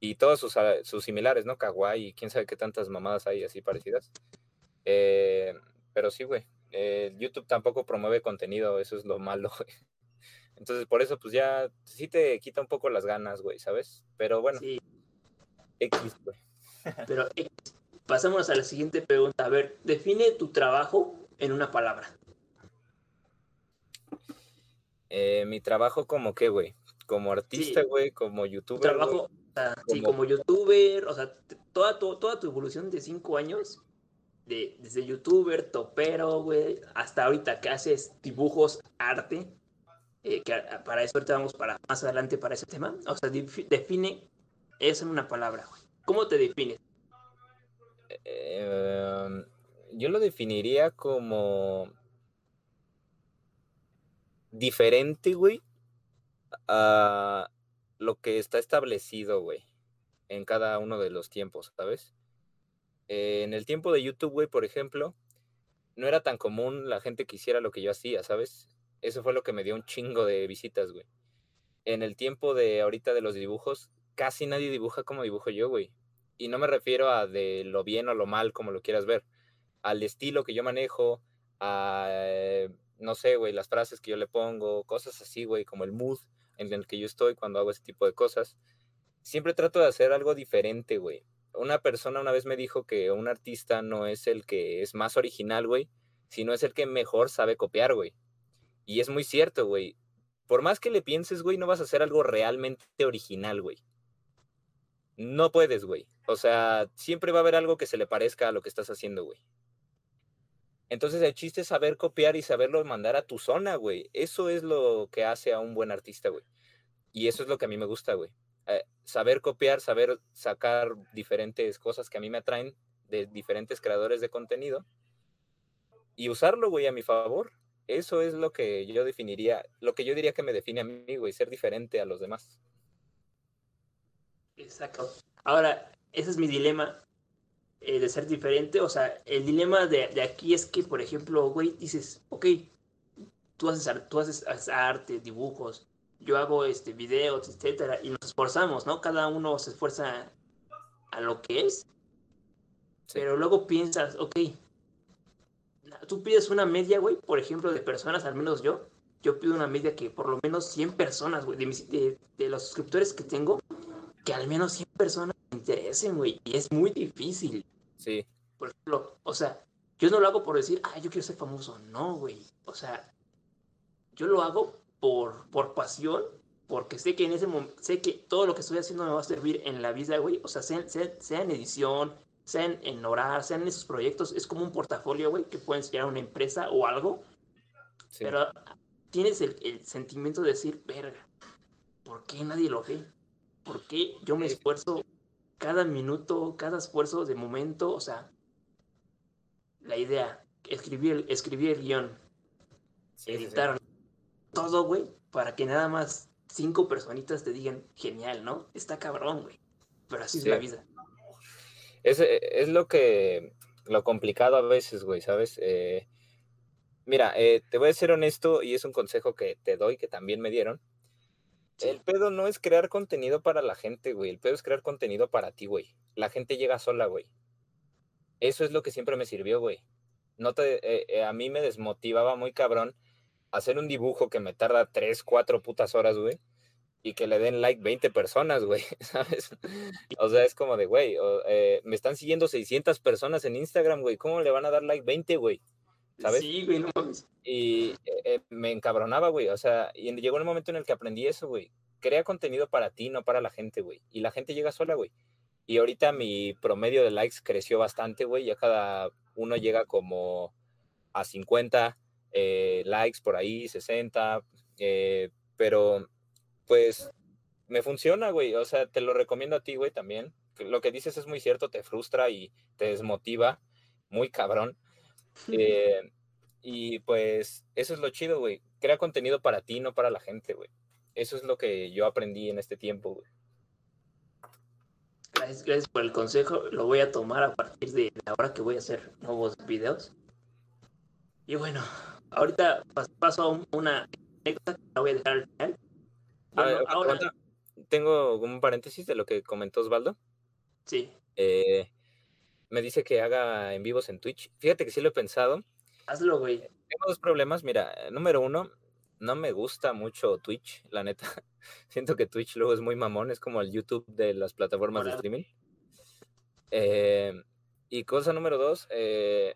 Y todos sus, ah, sus similares, ¿no? Kawaii, quién sabe qué tantas mamadas hay así parecidas. Eh, pero sí, güey. eh, YouTube tampoco promueve contenido, eso es lo malo, [laughs] güey. Entonces, por eso, pues ya sí te quita un poco las ganas, güey, ¿sabes? Pero bueno, Sí, X, güey. [laughs] pero pasamos a la siguiente pregunta. A ver, define tu trabajo en una palabra. Eh, mi trabajo como qué, güey. Como artista, Sí. güey, como Tu youtuber. güey. trabajo, o sea, sí, como- como youtuber, o sea, toda tu, toda tu evolución de cinco años, de, desde youtuber, topero, güey, hasta ahorita que haces dibujos, arte, eh, que para eso ahorita vamos para más adelante para ese tema. O sea, defi- define eso en una palabra, güey. ¿Cómo te defines? Eh, yo lo definiría como diferente, güey, a lo que está establecido, güey, en cada uno de los tiempos, ¿sabes? En el tiempo de YouTube, güey, por ejemplo, no era tan común la gente que hiciera lo que yo hacía, ¿sabes? Eso fue lo que me dio un chingo de visitas, güey. En el tiempo de ahorita de los dibujos, casi nadie dibuja como dibujo yo, güey. Y no me refiero a de lo bien o lo mal, como lo quieras ver, al estilo que yo manejo, a, eh, no sé, güey, las frases que yo le pongo, cosas así, güey, como el mood en el que yo estoy cuando hago ese tipo de cosas. Siempre trato de hacer algo diferente, güey. Una persona una vez me dijo que un artista no es el que es más original, güey, sino es el que mejor sabe copiar, güey. Y es muy cierto, güey. Por más que le pienses, güey, no vas a hacer algo realmente original, güey. No puedes, güey. O sea, siempre va a haber algo que se le parezca a lo que estás haciendo, güey. Entonces el chiste es saber copiar y saberlo mandar a tu zona, güey. Eso es lo que hace a un buen artista, güey. Y eso es lo que a mí me gusta, güey. Eh, saber copiar, saber sacar diferentes cosas que a mí me atraen de diferentes creadores de contenido y usarlo, güey, a mi favor. Eso es lo que yo definiría, lo que yo diría que me define a mí, güey, ser diferente a los demás. Exacto. Ahora, ese es mi dilema eh, de ser diferente. O sea, el dilema de, de, aquí es que, por ejemplo, güey, dices, ok, tú haces, tú haces arte, dibujos, yo hago este, videos, etcétera, y nos esforzamos, ¿no? Cada uno se esfuerza a lo que es. Pero luego piensas, ok, tú pides una media, güey, por ejemplo, de personas, al menos yo, yo pido una media que por lo menos 100 personas, güey, de, de, de, los suscriptores que tengo, que al menos 100 personas me interesen, güey, y es muy difícil. Sí. Por ejemplo, o sea, yo no lo hago por decir, ah, yo quiero ser famoso, no, güey, o sea, yo lo hago por, por pasión, porque sé que en ese momento, sé que todo lo que estoy haciendo me va a servir en la vida, güey, o sea, sea, sea, sea en edición, sean en orar, sean en esos proyectos, es como un portafolio, güey, que pueden a una empresa o algo, sí. pero tienes el, el, sentimiento de decir, verga, ¿por qué nadie lo ve? ¿Por qué yo me esfuerzo cada minuto, cada esfuerzo de momento? O sea, la idea, escribir, escribir el guion, sí, editar sí, todo, güey, para que nada más cinco personitas te digan, genial, ¿no? Está cabrón, güey. Pero así es la vida. Es, es, lo que, lo complicado a veces, güey, ¿sabes? Eh, mira, eh, te voy a ser honesto y es un consejo que te doy, que también me dieron. El pedo no es crear contenido para la gente, güey. El pedo es crear contenido para ti, güey. La gente llega sola, güey. Eso es lo que siempre me sirvió, güey. No te, eh, a mí me desmotivaba muy cabrón hacer un dibujo que me tarda 3, 4 putas horas, güey y que le den like 20 personas, güey, [laughs] ¿sabes? O sea, es como de, güey, eh, me están siguiendo 600 personas en Instagram, güey, ¿cómo le van a dar like 20, güey? ¿Sabes? Sí, güey, no mames. Y eh, me encabronaba, güey, o sea, y llegó el momento en el que aprendí eso, güey. Crea contenido para ti, no para la gente, güey. Y la gente llega sola, güey. Y ahorita mi promedio de likes creció bastante, güey. Ya cada uno llega como a 50 eh, likes por ahí, 60. Eh, pero pues me funciona, güey. O sea, te lo recomiendo a ti, güey, también. Lo que dices es muy cierto, te frustra y te desmotiva, muy cabrón. Eh, y pues eso es lo chido, güey. Crea contenido para ti, no para la gente, güey. Eso es lo que yo aprendí en este tiempo, güey. Gracias, gracias por el consejo. Lo voy a tomar a partir de la hora que voy a hacer nuevos videos. Y bueno, ahorita paso a una anécdota que la voy a dejar al final. Bueno, ahora... Tengo un paréntesis de lo que comentó Osvaldo. Sí. Eh, me dice que haga en vivos en Twitch. Fíjate que sí lo he pensado. Hazlo, güey. Tengo dos problemas. Mira, número uno, no me gusta mucho Twitch, la neta. [laughs] Siento que Twitch luego es muy mamón, es como el YouTube de las plataformas Hola. de streaming. Eh, y cosa número dos, eh,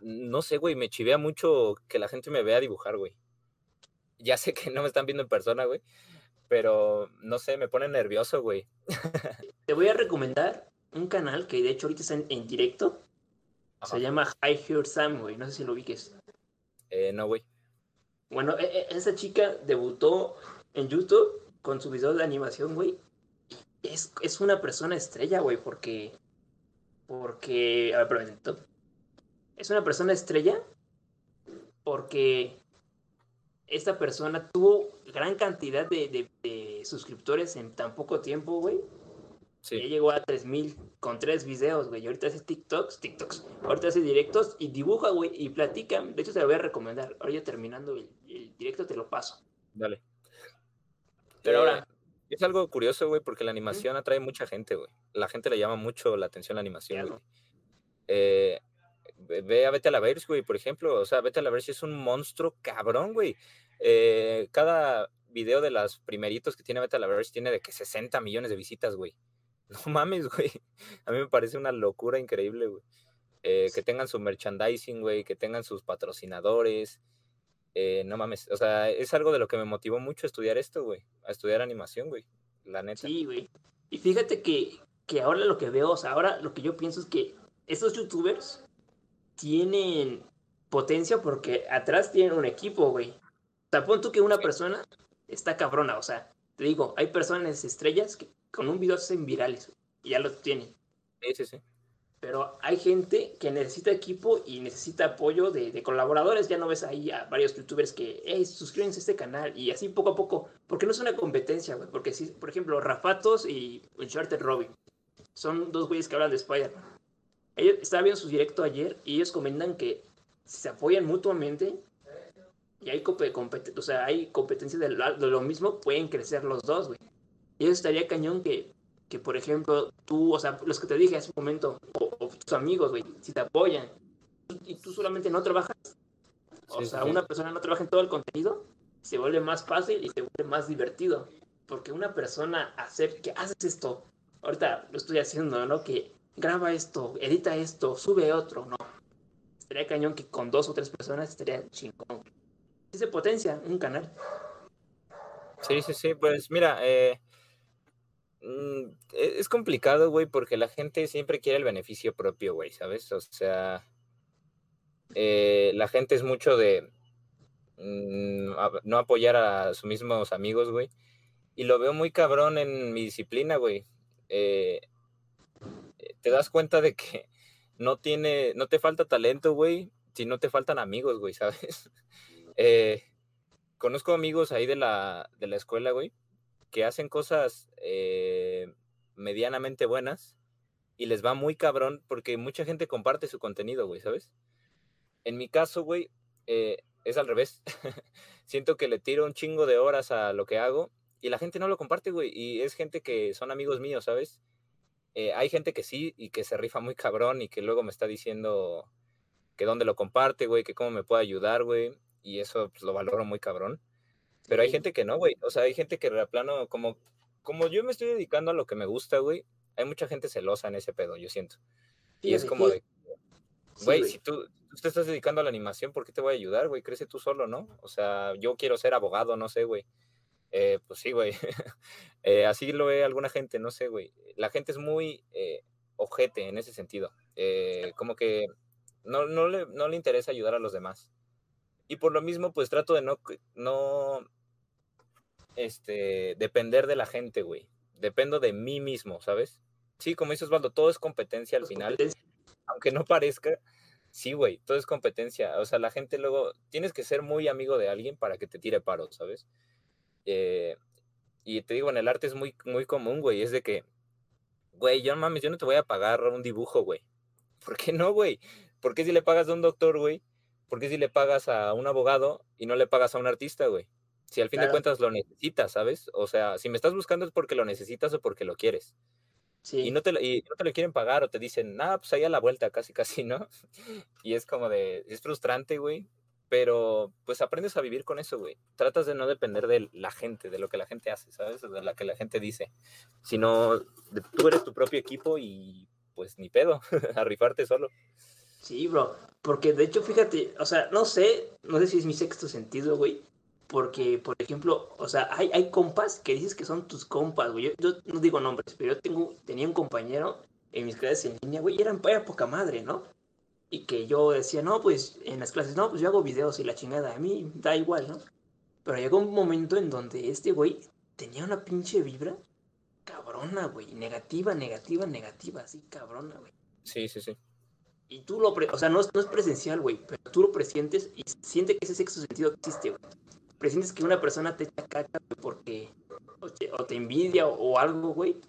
no sé, güey, me chivea mucho que la gente me vea dibujar, güey ya sé que no me están viendo en persona, güey, pero no sé, me pone nervioso, güey. [laughs] Te voy a recomendar un canal que de hecho ahorita está en, en directo. Ajá. Se llama High Here Sam, güey. No sé si lo ubiques. Eh, no, güey. Bueno, e, e, esa chica debutó en YouTube con su video de animación, güey. Es, es una persona estrella, güey, porque. Porque. A ver, perdón. Es una persona estrella porque esta persona tuvo gran cantidad de, de, de suscriptores en tan poco tiempo, güey. Sí. Ya llegó a 3000 con tres videos, güey. Y ahorita hace TikToks, TikToks. Ahorita hace directos y dibuja, güey. Y platica. De hecho, te lo voy a recomendar. Ahora ya terminando el, el directo, te lo paso. Dale. Pero eh, ahora, Es algo curioso, güey, porque la animación atrae mucha gente, güey. La gente le llama mucho la atención la animación, güey. Eh, ve a Vete a la Verge, güey, por ejemplo. O sea, Vete a la Verge es un monstruo cabrón, güey. Eh, cada video de los primeritos que tiene Vete a la Verge tiene de que 60 millones de visitas, güey. [laughs] No mames, güey. A mí me parece una locura increíble, güey. Eh, que tengan su merchandising, güey, que tengan sus patrocinadores. Eh, no mames, o sea, es algo de lo que me motivó mucho a estudiar esto, güey, a estudiar animación, güey, la neta. Sí, güey. Y fíjate que, que ahora lo que veo, o sea, ahora lo que yo pienso es que estos youtubers tienen potencia porque atrás tienen un equipo, güey. O sea, pon tú que una persona está cabrona, o sea, te digo, hay personas estrellas que con un video se hacen virales y ya lo tienen. Sí, sí, sí. Pero hay gente que necesita equipo y necesita apoyo de, colaboradores. Ya no ves ahí a varios youtubers que, hey, suscríbanse a este canal. Y así poco a poco. Porque no es una competencia, güey. Porque si, por ejemplo, Rafatos y Uncharted Robin son dos güeyes que hablan de Spider-Man. Ellos estaba viendo su directo ayer y ellos comentan que si se apoyan mutuamente y hay, o sea, hay competencia de lo, mismo, pueden crecer los dos, güey. Y eso estaría cañón que, que, por ejemplo, tú, o sea, los que te dije hace un momento, o, tus amigos, güey, si te apoyan y tú solamente no trabajas, o sea, una persona no trabaja en todo el contenido, se vuelve más fácil y se vuelve más divertido. Porque una persona hacer que haces esto, ahorita lo estoy haciendo, ¿no? Que graba esto, edita esto, sube otro, ¿no? Estaría cañón que con dos o tres personas estaría chingón. Se potencia un canal. Sí, sí, sí, pues mira, eh, es complicado, güey, porque la gente siempre quiere el beneficio propio, güey, ¿sabes? O sea, eh, la gente es mucho de mm, no apoyar a sus mismos amigos, güey. Y lo veo muy cabrón en mi disciplina, güey. Eh, te das cuenta de que [laughs] no tiene, no te falta talento, güey, si no te faltan amigos, güey, [laughs] ¿sabes? Eh, conozco amigos ahí de la, de la escuela, güey, que hacen cosas eh, medianamente buenas y les va muy cabrón porque mucha gente comparte su contenido, güey, ¿sabes? En mi caso, güey, eh, es al revés. [laughs] Siento que le tiro un chingo de horas a lo que hago y la gente no lo comparte, güey. Y es gente que son amigos míos, ¿sabes? Eh, hay gente que sí y que se rifa muy cabrón y que luego me está diciendo que dónde lo comparte, güey, que cómo me puede ayudar, güey. Y eso pues, lo valoro muy cabrón. Pero hay gente que no, güey. O sea, hay gente que de plano, como, como yo me estoy dedicando a lo que me gusta, güey, hay mucha gente celosa en ese pedo, yo siento. y es como de, güey, si tú, tú te estás dedicando a la animación, ¿por qué te voy a ayudar, güey? Crece tú solo, ¿no? O sea, yo quiero ser abogado, no sé, güey. Eh, pues sí, güey. [laughs] Eh, así lo ve alguna gente, no sé, güey. La gente es muy eh, ojete en ese sentido. como que no, no, le, no le interesa ayudar a los demás. Y por lo mismo, pues trato de no, no este, depender de la gente, güey. Dependo de mí mismo, ¿sabes? Sí, como dice Osvaldo, todo es competencia al final. Aunque no parezca, sí, güey, todo es competencia. O sea, la gente luego, tienes que ser muy amigo de alguien para que te tire paro, ¿sabes? Eh, y te digo, en el arte es muy, muy común, güey. Es de que, güey, yo no mames, yo no te voy a pagar un dibujo, güey. [laughs] ¿Por qué no, güey? ¿Por qué si le pagas a un doctor, güey? ¿Por qué si le pagas a un abogado y no le pagas a un artista, güey? Si al fin de cuentas lo necesitas, ¿sabes? O sea, si me estás buscando es porque lo necesitas o porque lo quieres. Sí. Y, no te, y no te lo quieren pagar o te dicen, nada, pues ahí a la vuelta, casi, casi, [laughs] ¿no? Y es como de, es frustrante, güey, pero pues aprendes a vivir con eso, güey. Tratas de no depender de la gente, de lo que la gente hace, ¿sabes? De lo que la gente dice, sino tú eres tu propio equipo y pues ni pedo, [laughs] a rifarte solo. Sí, bro, porque de hecho, fíjate, o sea, no sé, no sé si es mi sexto sentido, güey, porque, por ejemplo, o sea, hay, hay compas que dices que son tus compas, güey. Yo, no digo nombres, pero yo tengo, tenía un compañero en mis clases en línea, güey, y eran para poca madre, ¿no? y que yo decía, no, pues en las clases, no, pues yo hago videos y la chingada, a mí da igual, ¿no? Pero llegó un momento en donde este güey tenía una pinche vibra cabrona, güey, negativa, negativa, negativa, así cabrona, güey. Sí, sí, sí. Y tú lo, o sea, no, no es presencial, güey, pero tú lo presientes y siente que ese sexto sentido existe, güey. Presientes que una persona te echa caca porque o te, envidia o, algo, güey.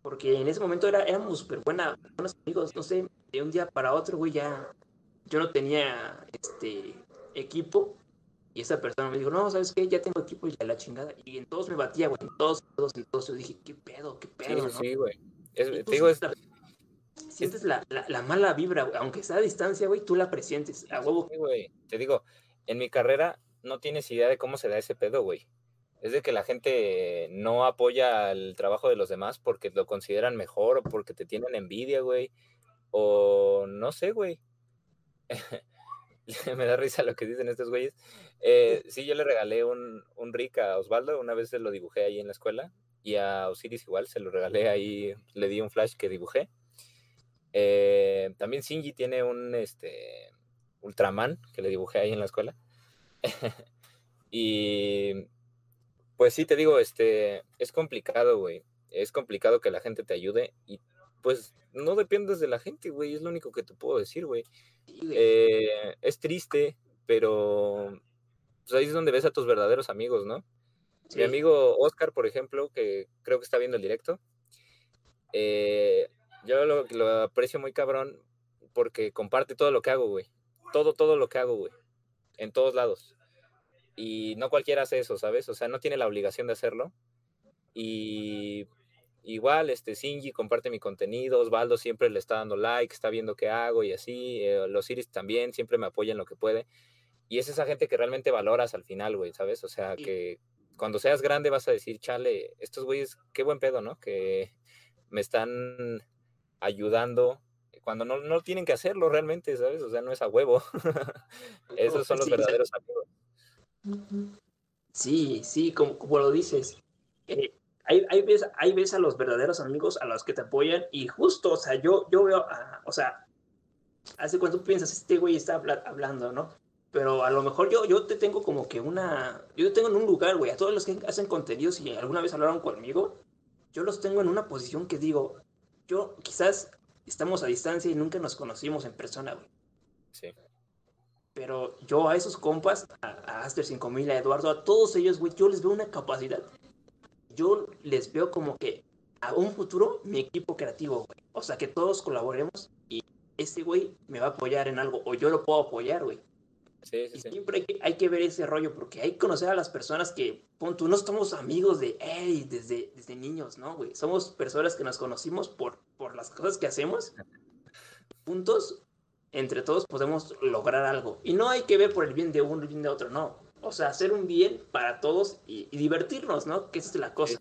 Porque en ese momento era, éramos súper buena, buenos amigos, no sé, de un día para otro, güey, ya yo no tenía este equipo Y esa persona me dijo, no, ¿sabes qué? Ya tengo equipo y ya la chingada. Y en todos me batía, güey. En todos, en todos, en todos. Yo dije, ¿qué pedo? ¿Qué pedo? Sí, ¿no? sí, güey. Te digo, es, sientes la- Sientes la, la, la mala vibra, güey. Aunque sea a distancia, güey, tú la presientes. A huevo. Sí, güey. Te digo, en mi carrera no tienes idea de cómo se da ese pedo, güey. Es de que la gente no apoya el trabajo de los demás porque lo consideran mejor o porque te tienen envidia, güey. O no sé, güey. [laughs] Me da risa lo que dicen estos güeyes. Eh, sí, yo le regalé un, un Rick a Osvaldo, una vez se lo dibujé ahí en la escuela. Y a Osiris igual, se lo regalé ahí, le di un flash que dibujé. Eh, también Shinji tiene un este, Ultraman que le dibujé ahí en la escuela. [laughs] y pues sí, te digo, este, es complicado, güey. Es complicado que la gente te ayude y pues no dependes de la gente, güey. Es lo único que te puedo decir, güey. Eh, es triste, pero pues ahí es donde ves a tus verdaderos amigos, ¿no? Sí. Mi amigo Oscar, por ejemplo, que creo que está viendo el directo, eh, yo lo, lo aprecio muy cabrón porque comparte todo lo que hago, güey. Todo, todo lo que hago, güey. En todos lados. Y no cualquiera hace eso, ¿sabes? O sea, no tiene la obligación de hacerlo. Y igual, este, Shinji comparte mi contenido, Osvaldo siempre le está dando like, está viendo qué hago y así. eh, los Iris también siempre me apoyan lo que puede. Y es esa gente que realmente valoras al final, güey, ¿sabes? O sea, que cuando seas grande vas a decir, chale, estos güeyes, qué buen pedo, ¿no? Que me están ayudando cuando no, no tienen que hacerlo realmente, ¿sabes? O sea, no es a huevo. [laughs] Esos son los verdaderos amigos. Sí, sí, como, lo dices. Eh, ves a los verdaderos amigos a los que te apoyan y justo, o sea, yo, yo veo, a- o sea, hace cuando tú piensas, este güey está habla- hablando, ¿no? Pero a lo mejor yo, yo te tengo como que una, yo te tengo en un lugar, güey, a todos los que hacen contenidos y alguna vez hablaron conmigo, yo los tengo en una posición que digo, yo quizás estamos a distancia y nunca nos conocimos en persona, güey. Sí. Pero yo a esos compas, a, a Aster 5000, a Eduardo, a todos ellos, güey, yo les veo una capacidad. Yo les veo como que a un futuro mi equipo creativo, güey. O sea, que todos colaboremos y este güey me va a apoyar en algo o yo lo puedo apoyar, güey. Sí, sí, Y siempre hay que, hay que ver ese rollo porque hay que conocer a las personas que, pon tú, no somos amigos de, hey, desde, desde niños, ¿no, güey? Somos personas que nos conocimos por, por las cosas que hacemos. Juntos, entre todos podemos lograr algo. Y no hay que ver por el bien de uno y el bien de otro, no. O sea, hacer un bien para todos y, y divertirnos, ¿no? Que esa es la cosa.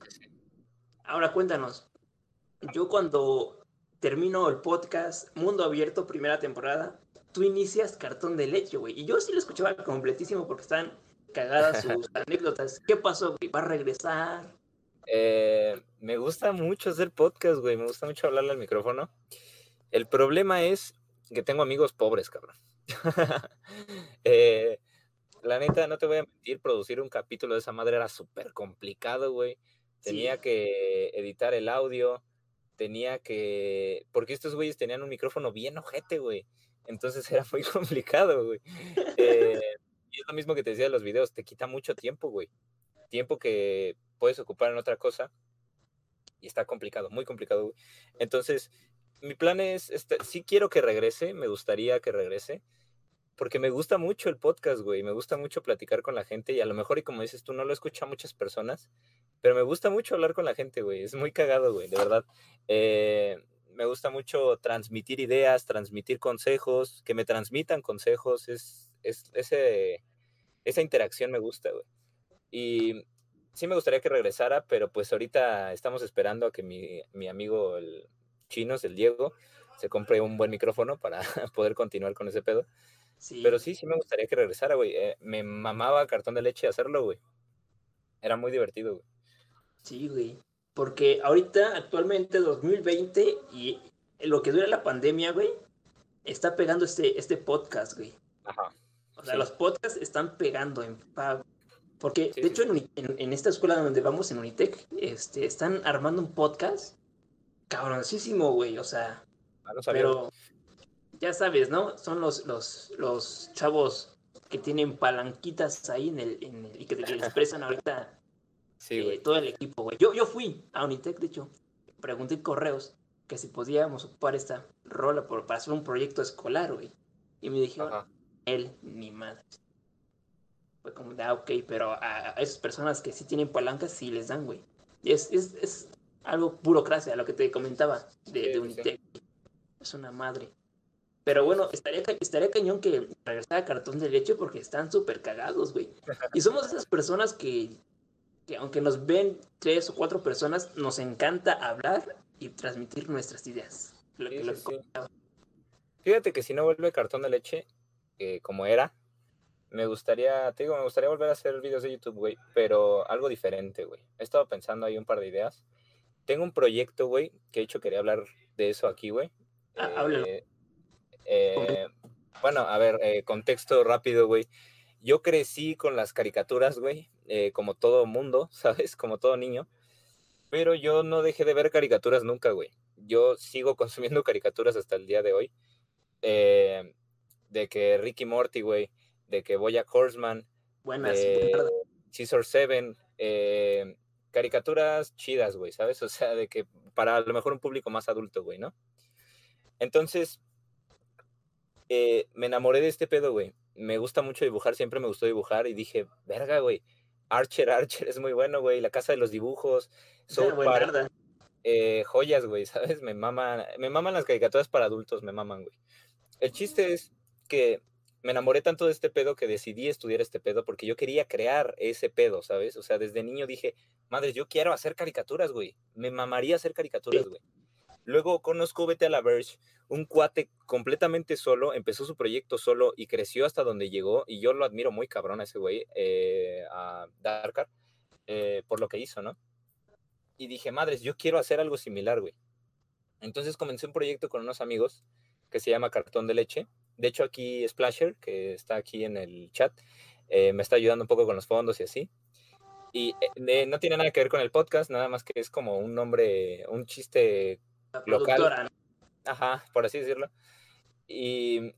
Ahora cuéntanos, yo cuando termino el podcast Mundo Abierto, primera temporada, tú inicias cartón de leche, güey. Y yo sí lo escuchaba completísimo porque están cagadas [laughs] sus anécdotas. ¿Qué pasó, güey? ¿Va a regresar? Eh, me gusta mucho hacer podcast, güey. Me gusta mucho hablarle al micrófono. El problema es que tengo amigos pobres, cabrón. [laughs] Eh, la neta, no te voy a mentir, producir un capítulo de esa madre era súper complicado, güey. Tenía Sí. que editar el audio, tenía que... Porque estos güeyes tenían un micrófono bien ojete, güey. Entonces era muy [laughs] complicado, güey. Eh, y es lo mismo que te decía de los videos, te quita mucho tiempo, güey. Tiempo que puedes ocupar en otra cosa. Y está complicado, muy complicado, güey. Entonces, mi plan es, este, sí quiero que regrese, me gustaría que regrese, porque me gusta mucho el podcast, güey, me gusta mucho platicar con la gente y a lo mejor, y como dices tú, no lo escucha muchas personas, pero me gusta mucho hablar con la gente, güey, es muy cagado, güey, de verdad. Eh, me gusta mucho transmitir ideas, transmitir consejos, que me transmitan consejos, es, es ese, esa interacción me gusta, güey. Y sí me gustaría que regresara, pero pues ahorita estamos esperando a que mi, mi amigo el Chinos, el Diego, se compre un buen micrófono para [laughs] poder continuar con ese pedo. Sí. Pero sí, sí me gustaría que regresara, güey. Eh, me mamaba cartón de leche hacerlo, güey. Era muy divertido, güey. Sí, güey. Porque ahorita, actualmente, 2020 y lo que dura la pandemia, güey, está pegando este, este podcast, güey. Ajá. O sea, Sí. los podcasts están pegando en. Porque, Sí, de hecho, en, en- en esta escuela donde vamos, en Unitec, este, están armando un podcast cabroncísimo, güey. O sea, Ah, no pero ya sabes, ¿no? Son los, los, los chavos que tienen palanquitas ahí en el, en el- y que te que les prestan ahorita [laughs] Sí, eh, todo el equipo, güey. Yo, yo fui a Unitec, de hecho, pregunté en correos que si podíamos ocupar esta rola por, para hacer un proyecto escolar, güey. Y me dijeron, Ajá. él ni madre. Fue como ah, ok, pero a, a esas personas que sí tienen palancas sí les dan, güey. Y es, es, es algo burocracia, lo que te comentaba de, Sí, de sí, Unitec. Es una madre. Pero bueno, estaría, estaría cañón que regresara cartón de leche porque están súper cagados, güey. Y somos esas personas que, que aunque nos ven tres o cuatro personas, nos encanta hablar y transmitir nuestras ideas. Lo Sí, que- lo. Fíjate que si no vuelve cartón de leche, eh, como era, me gustaría, te digo, me gustaría volver a hacer videos de YouTube, güey, pero algo diferente, güey. He estado pensando ahí un par de ideas. Tengo un proyecto, güey, que de hecho quería hablar de eso aquí, güey. Ah. Eh, eh, bueno, a ver, eh, contexto rápido, güey. Yo crecí con las caricaturas, güey, eh, como todo mundo, [laughs] ¿sabes? Como todo niño. Pero yo no dejé de ver caricaturas nunca, güey. Yo sigo consumiendo [laughs] caricaturas hasta el día de hoy. De que Ricky Morty, güey. De que Bojack Horseman. Buenas. Scissor Seven. eh, caricaturas chidas, güey, ¿sabes? O sea, de que para a lo mejor un público más adulto, güey, ¿no? Entonces, eh, me enamoré de este pedo, güey. Me gusta mucho dibujar, siempre me gustó dibujar y dije, verga, güey. Archer, Archer es muy bueno, güey. La casa de los dibujos, South Park, eh, joyas, güey, ¿sabes? Me maman, me maman las caricaturas para adultos, me maman, güey. El chiste es que me enamoré tanto de este pedo que decidí estudiar este pedo porque yo quería crear ese pedo, ¿sabes? O sea, desde niño dije, madre, yo quiero hacer caricaturas, güey. Me mamaría hacer caricaturas, güey. Luego conozco Vete a la Verge, un cuate completamente solo, empezó su proyecto solo y creció hasta donde llegó. Y yo lo admiro muy cabrón a ese güey, eh, a Darkar, eh, por lo que hizo, ¿no? Y dije, madres, yo quiero hacer algo similar, güey. Entonces comencé un proyecto con unos amigos que se llama Cartón de Leche. De hecho, aquí Splasher, que está aquí en el chat, eh, me está ayudando un poco con los fondos y así. Y eh, no tiene nada que ver con el podcast, nada más que es como un nombre, un chiste La local. Ajá, por así decirlo. Y,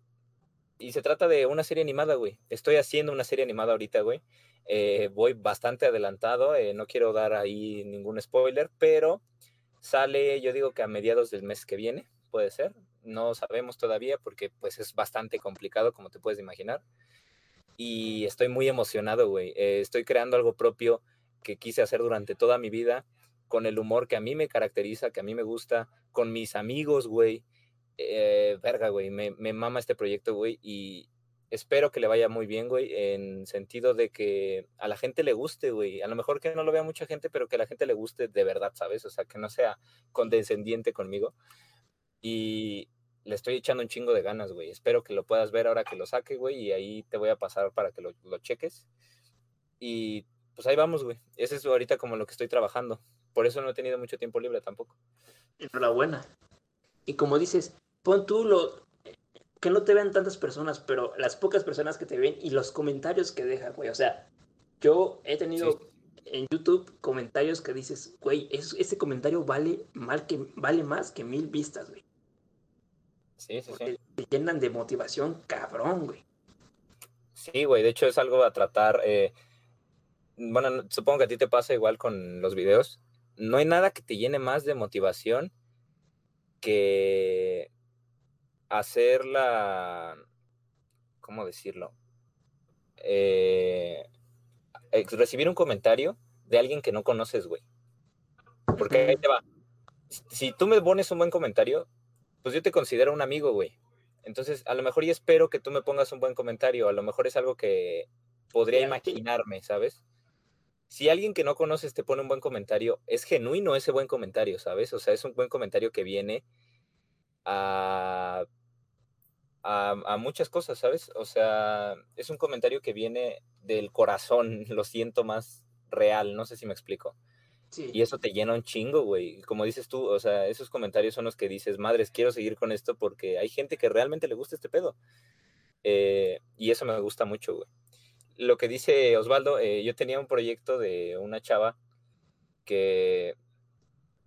y se trata de una serie animada, güey. Estoy haciendo una serie animada ahorita, güey. Eh, voy bastante adelantado, eh, no quiero dar ahí ningún spoiler, pero sale, yo digo que a mediados del mes que viene, puede ser. No sabemos todavía porque pues es bastante complicado, como te puedes imaginar. Y estoy muy emocionado, güey. Eh, estoy creando algo propio que quise hacer durante toda mi vida, con el humor que a mí me caracteriza, que a mí me gusta, con mis amigos, güey. Eh, verga, güey, me, me mama este proyecto, güey, y espero que le vaya muy bien, güey, en sentido de que a la gente le guste, güey. A lo mejor que no lo vea mucha gente, pero que a la gente le guste de verdad, ¿sabes? O sea, que no sea condescendiente conmigo. Y le estoy echando un chingo de ganas, güey. Espero que lo puedas ver ahora que lo saque, güey, y ahí te voy a pasar para que lo, lo cheques. Y pues ahí vamos, güey. Ese es ahorita como lo que estoy trabajando. Por eso no he tenido mucho tiempo libre tampoco. Enhorabuena. Y como dices, pon tú lo que no te vean tantas personas, pero las pocas personas que te ven y los comentarios que dejan, güey. O sea, yo he tenido Sí. en YouTube comentarios que dices, güey, es- ese comentario vale mal que vale más que mil vistas, güey. Sí, sí, sí. Te llenan de motivación, cabrón, güey. Sí, güey, de hecho es algo a tratar. eh, bueno, no- supongo que a ti te pasa igual con los videos. No hay nada que te llene más de motivación que hacer la... ¿Cómo decirlo? Eh, recibir un comentario de alguien que no conoces, güey. Porque ahí te va. Si tú me pones un buen comentario, pues yo te considero un amigo, güey. Entonces, a lo mejor y espero que tú me pongas un buen comentario. A lo mejor es algo que podría imaginarme, ¿sabes? Si alguien que no conoces te pone un buen comentario, es genuino ese buen comentario, ¿sabes? O sea, es un buen comentario que viene a, a, a muchas cosas, ¿sabes? O sea, es un comentario que viene del corazón, [laughs] lo siento más real, no sé si me explico. Sí. Y eso te llena un chingo, güey. Como dices tú, o sea, esos comentarios son los que dices, madres, quiero seguir con esto porque hay gente que realmente le gusta este pedo. Eh, y eso me gusta mucho, güey. Lo que dice Osvaldo, eh, yo tenía un proyecto de una chava que,